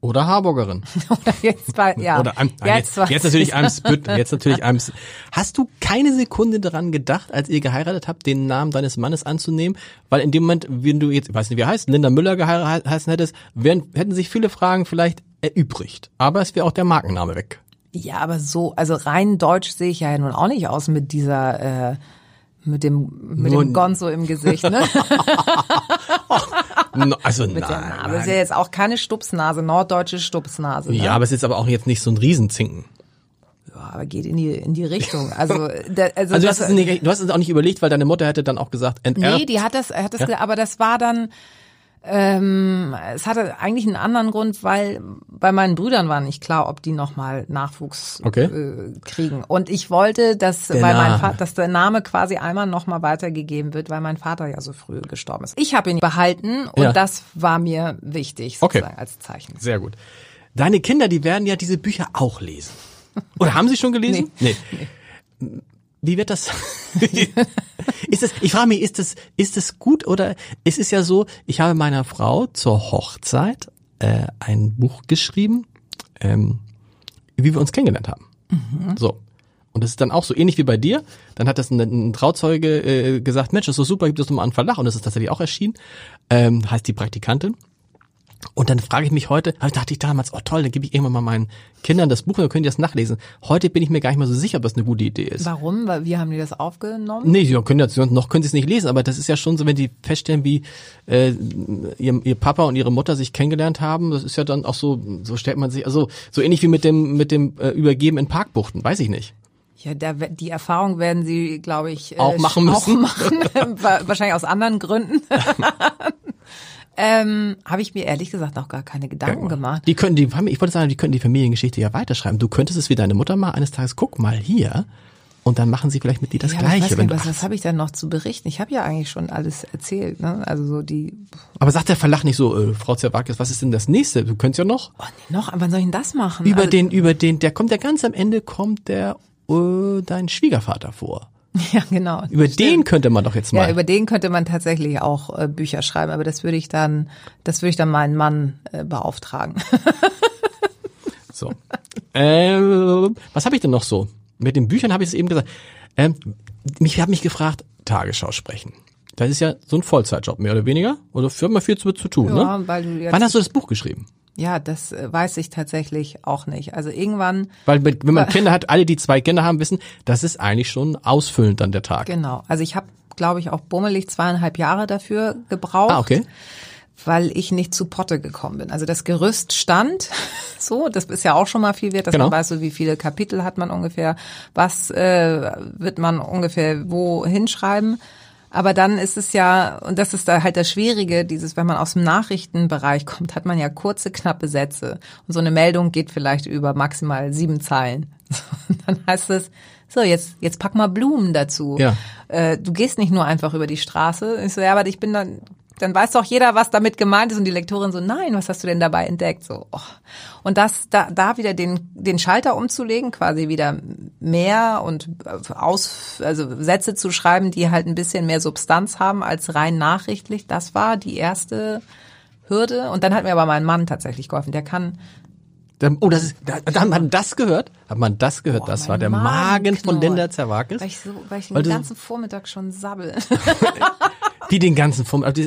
Oder Harburgerin. (laughs) Oder jetzt bei, ja. Oder nein, jetzt, jetzt, (laughs) jetzt natürlich Eimsbüttel, jetzt natürlich Ems. Hast du keine Sekunde daran gedacht, als ihr geheiratet habt, den Namen deines Mannes anzunehmen? Weil in dem Moment, wenn du jetzt, ich weiß nicht, wie er heißt, Linda Müller geheiratet heißen hättest, wären, hätten sich viele Fragen vielleicht erübrigt. Aber es wäre auch der Markenname weg. Ja, aber so, also rein deutsch sehe ich ja nun auch nicht aus mit dieser, äh, mit dem, mit Nun. dem Gonzo im Gesicht, ne? (laughs) also mit nein, der Nase. Nein. ist ja jetzt auch keine Stupsnase, norddeutsche Stupsnase. Ne? Ja, aber es ist aber auch jetzt nicht so ein Riesenzinken. Ja, aber geht in die in die Richtung. Also, (laughs) da, also, also du, hast es nicht, du hast es auch nicht überlegt, weil deine Mutter hätte dann auch gesagt, enterbt. Nee, die hat das, hat das, ja? aber das war dann, ähm, es hatte eigentlich einen anderen Grund, weil bei meinen Brüdern war nicht klar, ob die nochmal Nachwuchs okay. äh, kriegen. Und ich wollte, dass, der weil mein Vater, dass der Name quasi einmal nochmal weitergegeben wird, weil mein Vater ja so früh gestorben ist. Ich habe ihn behalten und ja. das war mir wichtig sozusagen okay. als Zeichen. Sehr gut. Deine Kinder, die werden ja diese Bücher auch lesen. Oder haben sie schon gelesen? (laughs) nee. nee. Wie wird das? (laughs) ist es? Ich frage mich, ist das ist das gut oder es ist ja so? Ich habe meiner Frau zur Hochzeit äh, ein Buch geschrieben, ähm, wie wir uns kennengelernt haben. Mhm. So. Und das ist dann auch so ähnlich wie bei dir. Dann hat das ein, ein Trauzeuge äh, gesagt, Mensch, das ist so super, gibt es nochmal einen Verlag. Und das ist tatsächlich auch erschienen. Ähm, heißt die Praktikantin. Und dann frage ich mich heute, da dachte ich damals, oh toll, dann gebe ich irgendwann mal meinen Kindern das Buch und dann können die das nachlesen. Heute bin ich mir gar nicht mehr so sicher, ob das eine gute Idee ist. Warum? Weil wir haben die das aufgenommen? Nee, sie können das, noch können sie es nicht lesen, aber das ist ja schon so, wenn die feststellen, wie äh, ihr, ihr Papa und ihre Mutter sich kennengelernt haben, das ist ja dann auch so, so stellt man sich, also so ähnlich wie mit dem mit dem äh, Übergeben in Parkbuchten, weiß ich nicht. Ja, da, die Erfahrung werden sie, glaube ich, auch machen müssen. Auch machen, (laughs) wahrscheinlich aus anderen Gründen. (laughs) Ähm, Habe ich mir ehrlich gesagt noch gar keine Gedanken gemacht. Die können die, ich wollte sagen, die können die Familiengeschichte ja weiterschreiben. Du könntest es wie deine Mutter mal eines Tages, guck mal hier. Und dann machen sie vielleicht mit dir das ja, Gleiche. Ich weiß nicht, was, was habe ich dann noch zu berichten? Ich habe ja eigentlich schon alles erzählt. Ne? Also so die. aber sagt der Verlag nicht so, äh, Frau Zerwakis, was ist denn das nächste? Du könntest ja noch. Oh, nee, noch, wann soll ich denn das machen? Über also, den, über den, der kommt ja ganz am Ende, kommt der, äh, dein Schwiegervater vor. (laughs) Ja, genau. Über Stimmt. den könnte man doch jetzt mal. Ja, über den könnte man tatsächlich auch äh, Bücher schreiben, aber das würde ich dann, das würde ich dann meinen Mann äh, beauftragen. (laughs) so. Ähm, was habe ich denn noch so? Mit den Büchern habe ich es eben gesagt. Ähm, mich habe mich gefragt, Tagesschau sprechen. Das ist ja so ein Vollzeitjob, mehr oder weniger. Oder für mal viel zu, zu tun, ja, ne? Weil du jetzt Wann hast du das Buch geschrieben? Ja, das äh, weiß ich tatsächlich auch nicht. Also irgendwann. Weil wenn man (laughs) Kinder hat, alle die zwei Kinder haben, wissen, das ist eigentlich schon ausfüllend dann der Tag. Genau. Also ich habe, glaube ich, auch bummelig zweieinhalb Jahre dafür gebraucht. Ah, okay. Weil ich nicht zu Potte gekommen bin. Also das Gerüst stand (laughs) so, das ist ja auch schon mal viel wert, dass Genau. man weiß, so wie viele Kapitel hat man ungefähr, was äh, wird man ungefähr wo hinschreiben. Aber dann ist es ja, und das ist da halt das Schwierige, dieses, wenn man aus dem Nachrichtenbereich (laughs) kommt, hat man ja kurze, knappe Sätze. Und so eine Meldung geht vielleicht über maximal sieben Zeilen. (laughs) Und dann heißt es, so, jetzt, jetzt pack mal Blumen dazu. Ja. Äh, du gehst nicht nur einfach über die Straße. Ich so, ja, aber ich bin dann, dann weiß doch jeder, was damit gemeint ist. Und die Lektorin so, nein, was hast du denn dabei entdeckt? So, oh. Und das, da, da wieder den, den Schalter umzulegen, quasi wieder mehr und aus, also Sätze zu schreiben, die halt ein bisschen mehr Substanz haben als rein nachrichtlich, das war die erste Hürde. Und dann hat mir aber mein Mann tatsächlich geholfen. Der kann Oh, das ist, da, da hat man das gehört? Hat man das gehört? Boah, das war der Magen Magen von. Linda Zerwakis. Weil ich, so, weil ich den ganzen Vormittag schon sabbel. (laughs) Die den ganzen vom, also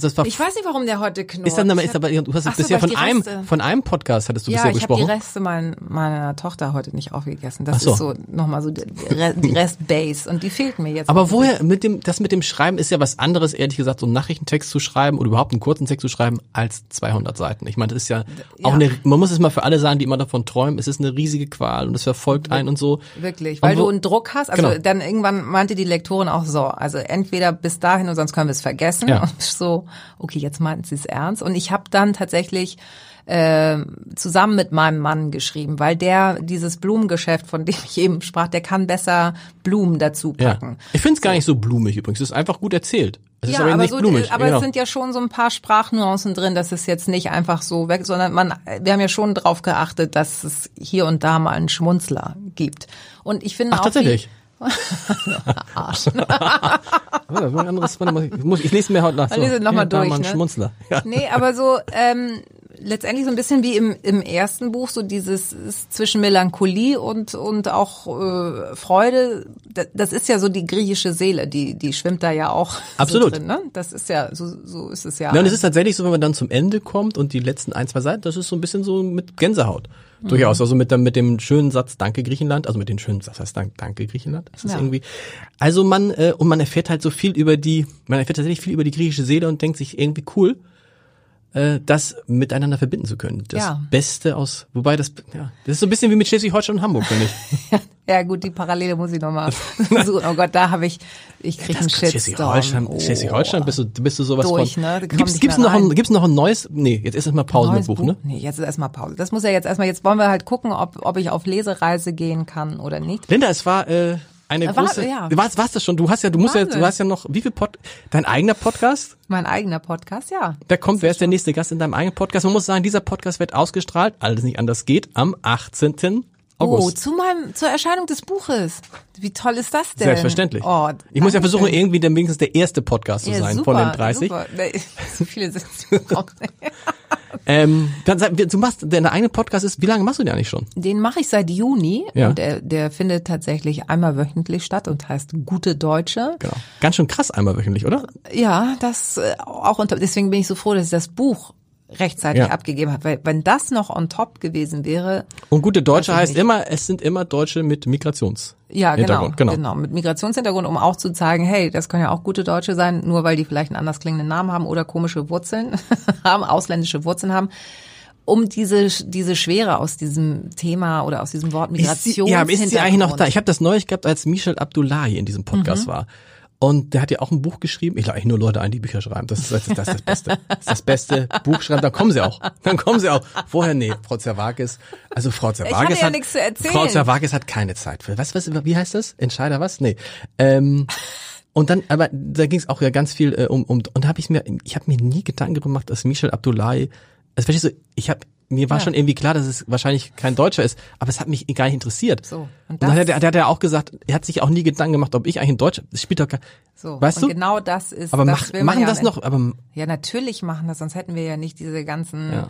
das war, Ich weiß nicht, warum der heute knurrt. ist dann ist aber, du hast so, bisher von einem, von einem Podcast hattest du ja, bisher ich habe die gesprochen. Reste mein, meiner Tochter heute nicht aufgegessen. Das so. ist so nochmal so die, Re- die (laughs) Restbase und die fehlt mir jetzt. Aber woher, mit dem, das mit dem Schreiben ist ja was anderes, ehrlich gesagt, so einen Nachrichtentext zu schreiben oder überhaupt einen kurzen Text zu schreiben, als 200 Seiten. Ich meine, das ist ja, auch Ja. eine, man muss es mal für alle sagen, die immer davon träumen, es ist eine riesige Qual und es verfolgt einen und so. Wirklich, Und weil wo- du einen Druck hast. Also Genau. dann irgendwann meinte die Lektorin auch so, also entweder bis dahin und sonst können wir es vergessen. Ja. Und so, okay, jetzt meinten sie es ernst. Und ich habe dann tatsächlich äh, zusammen mit meinem Mann geschrieben, weil der dieses Blumengeschäft, von dem ich eben sprach, der kann besser Blumen dazu Ja. packen. Ich finde es gar nicht so blumig übrigens, es ist einfach gut erzählt. Es ist ja, aber, aber, nicht so, blumig. aber genau. es sind ja schon so ein paar Sprachnuancen drin, dass es jetzt nicht einfach so weg, sondern man, wir haben ja schon drauf geachtet, dass es hier und da mal einen Schmunzler gibt. Und ich finde Ach, auch tatsächlich. Arsch. Ich, lese mir heute nach. Ich lese noch mal durch, ne? Schmunzler. Ja. Nee, aber so ähm, letztendlich so ein bisschen wie im, im ersten Buch, so dieses zwischen Melancholie und, und auch äh, Freude. Das, das ist ja so die griechische Seele, die, die schwimmt da ja auch Absolut. so drin. Ne? Das ist ja, so, so ist es ja. Ja, und es ist tatsächlich so, wenn man dann zum Ende kommt und die letzten ein, zwei Seiten, das ist so ein bisschen so mit Gänsehaut. Mhm. Durchaus. Also mit, dem- mit dem schönen Satz Danke Griechenland, also mit dem schönen Satz heißt Dank, Danke Griechenland. Das ist Ja. irgendwie. Also man, äh, und man erfährt halt so viel über die, man erfährt tatsächlich viel über die griechische Seele und denkt sich irgendwie cool, äh, das miteinander verbinden zu können. Das Ja. Beste aus, wobei das, ja, das ist so ein bisschen wie mit Schleswig-Holstein und Hamburg, finde ich. (laughs) Ja gut, die Parallele muss ich nochmal (laughs) suchen. Oh Gott, da habe ich, ich kriege einen Shitstorm. Schleswig-Holstein, Oh. Schleswig-Holstein bist du, bist du sowas Durch, von. ne? Gibt's, gibt's noch ein, gibt's noch ein neues? Nee, jetzt ist erstmal Pause mit Buch, ne? Nee, jetzt ist erstmal Pause. Das muss ja jetzt erstmal, jetzt wollen wir halt gucken, ob, ob ich auf Lesereise gehen kann oder nicht. Linda, es war äh, eine War- große. ja. Was war's das schon? Du hast ja, du musst ja, Wahnsinn. du hast ja noch wie viel Pod dein eigener Podcast? Mein eigener Podcast, ja. Da kommt, wer ist der nächste Gast in deinem eigenen Podcast? Man muss sagen, dieser Podcast wird ausgestrahlt, alles nicht anders geht, am 18. Oh, August. zu meinem, zur Erscheinung des Buches. Wie toll ist das denn? Selbstverständlich. Oh, ich muss ja versuchen, irgendwie dann wenigstens der erste Podcast zu Ja, sein super, von den 30. Super. Nee, (laughs) so viele sind. (laughs) Ähm, du machst, dein eigener Podcast ist, wie lange machst du den eigentlich schon? Den mache ich seit Juni Ja. und der, der findet tatsächlich einmal wöchentlich statt und heißt Gute Deutsche. Genau. Ganz schön krass einmal wöchentlich, oder? Ja, das äh, auch unter, deswegen bin ich so froh, dass ich das Buch rechtzeitig Ja. abgegeben hat. Weil wenn das noch on top gewesen wäre, Und gute Deutsche heißt nicht. immer, es sind immer Deutsche mit Migrations. ja genau, genau. genau, mit Migrationshintergrund, um auch zu zeigen, hey, das können ja auch gute Deutsche sein, nur weil die vielleicht einen anders klingenden Namen haben oder komische Wurzeln (laughs) haben, ausländische Wurzeln haben. Um diese diese Schwere aus diesem Thema oder aus diesem Wort Ist Migration sie, ja, ist sie eigentlich noch da? Ich habe das neulich gehabt, als Michel Abdullahi in diesem Podcast Mhm. war. Und der hat ja auch ein Buch geschrieben. Ich lade eigentlich nur Leute ein, die Bücher schreiben. Das ist das, ist das, ist das Beste. Das ist das beste Buch schreiben. Dann kommen sie auch. Dann kommen sie auch. Vorher, nee, Frau Zerwakis. Also Frau Zerwakis ja hat, nichts zu erzählen. Frau Zerwakis hat keine Zeit für. Was, was, wie heißt das? Entscheider was? Nee. Ähm, und dann, aber da ging es auch ja ganz viel äh, um, um und da habe ich mir, ich habe mir nie Gedanken gemacht, dass Michel Abdullahi, also verstehst du, ich habe mir war Ja. schon irgendwie klar, dass es wahrscheinlich kein Deutscher ist, aber es hat mich gar nicht interessiert. So, und Und dann das- hat er, der hat er auch gesagt, er hat sich auch nie Gedanken gemacht, ob ich eigentlich ein Deutscher, das spielt doch gar, So, weißt und du? genau das ist. aber das mach, machen ja das noch, aber Ja, natürlich machen das, sonst hätten wir ja nicht diese ganzen, Ja.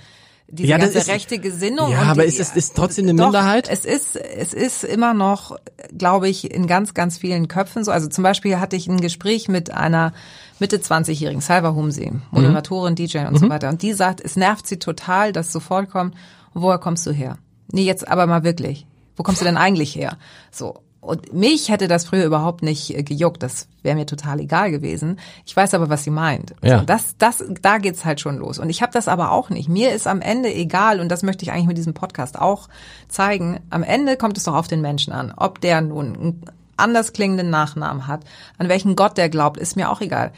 Diese Ja, das ganze ist- rechte Gesinnung. Ja, und aber die, ist es- ist trotzdem eine Doch, Minderheit? Es ist, es ist immer noch, glaube ich, in ganz, ganz vielen Köpfen so. Also zum Beispiel hatte ich ein Gespräch mit einer Mitte 20-jährigen, Salva Humsi, Moderatorin, DJ und so weiter. Und die sagt, es nervt sie total, dass sofort kommt, woher kommst du her? Nee, jetzt aber mal wirklich. Wo kommst du denn eigentlich her? So. Und mich hätte das früher überhaupt nicht äh, gejuckt. Das wäre mir total egal gewesen. Ich weiß aber, was sie meint. Ja. Das, das, da geht's halt schon los. Und ich habe das aber auch nicht. Mir ist am Ende egal, und das möchte ich eigentlich mit diesem Podcast auch zeigen. Am Ende kommt es doch auf den Menschen an. Ob der nun einen anders klingenden Nachnamen hat, an welchen Gott der glaubt, ist mir auch egal.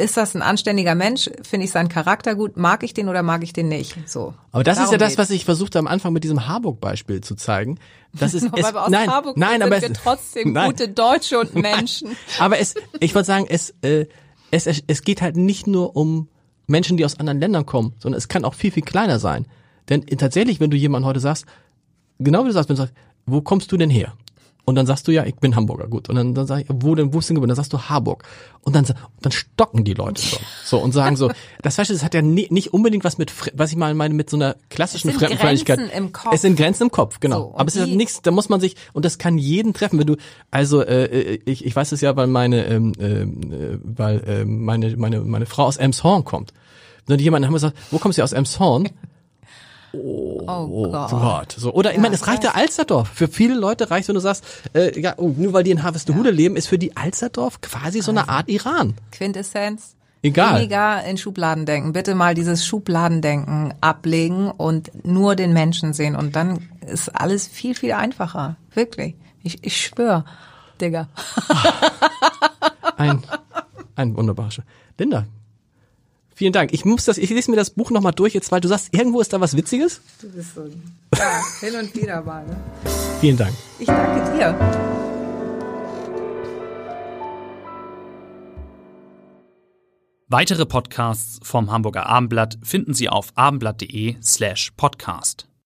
Ist das ein anständiger Mensch? Finde ich seinen Charakter gut? Mag ich den oder mag ich den nicht? So. Aber das ist Darum ja das, geht's. was ich versuchte am Anfang mit diesem Harburg-Beispiel zu zeigen. Das ist, (laughs) es, nein, Harburg nein, sind, aber es, trotzdem (laughs) nein. gute Deutsche und Menschen. (laughs) Aber es, ich wollte sagen, es, äh, es, es, es geht halt nicht nur um Menschen, die aus anderen Ländern kommen, sondern es kann auch viel, viel kleiner sein. Denn tatsächlich, wenn du jemandem heute sagst, genau wie du sagst, wenn du sagst, wo kommst du denn her? Und dann sagst du, ja, ich bin Hamburger, gut. Und dann, dann sag ich, wo denn, wo bist du denn geboren? Dann sagst du Harburg. Und dann, dann stocken die Leute so. So, und sagen so, (laughs) das heißt, es hat ja nie, nicht unbedingt was mit, was ich mal meine, mit so einer klassischen Es sind Fremdenfeindlichkeit. Grenzen im Kopf. Es sind Grenzen im Kopf, genau. So, und Aber es ist die- nichts, da muss man sich, und das kann jeden treffen, wenn du, also, äh, ich, ich weiß es ja, weil meine, ähm, äh, weil äh, meine, meine, meine Frau aus Elmshorn kommt. Wenn du jemanden haben gesagt, wo kommst du aus Elmshorn? Oh, Oh Gott. Gott. So, oder ich meine, es reicht ja Alsterdorf. Für viele Leute reicht, wenn du sagst, äh, ja, oh, nur weil die in Harvestehude leben, ist für die Alsterdorf quasi so eine Art Iran. Quintessenz. Egal. Weniger in Schubladen denken. Bitte mal dieses Schubladendenken ablegen und nur den Menschen sehen. Und dann ist alles viel, viel einfacher. Wirklich. Ich, ich schwör, Digga. Ein, ein wunderbarer Linda. Vielen Dank. Ich muss das, ich lese mir das Buch nochmal durch jetzt, weil du sagst, irgendwo ist da was Witziges. Du bist so. Ja, hin und wieder mal. Ne? Vielen Dank. Ich danke dir. Weitere Podcasts vom Hamburger Abendblatt finden Sie auf abendblatt.de slash podcast.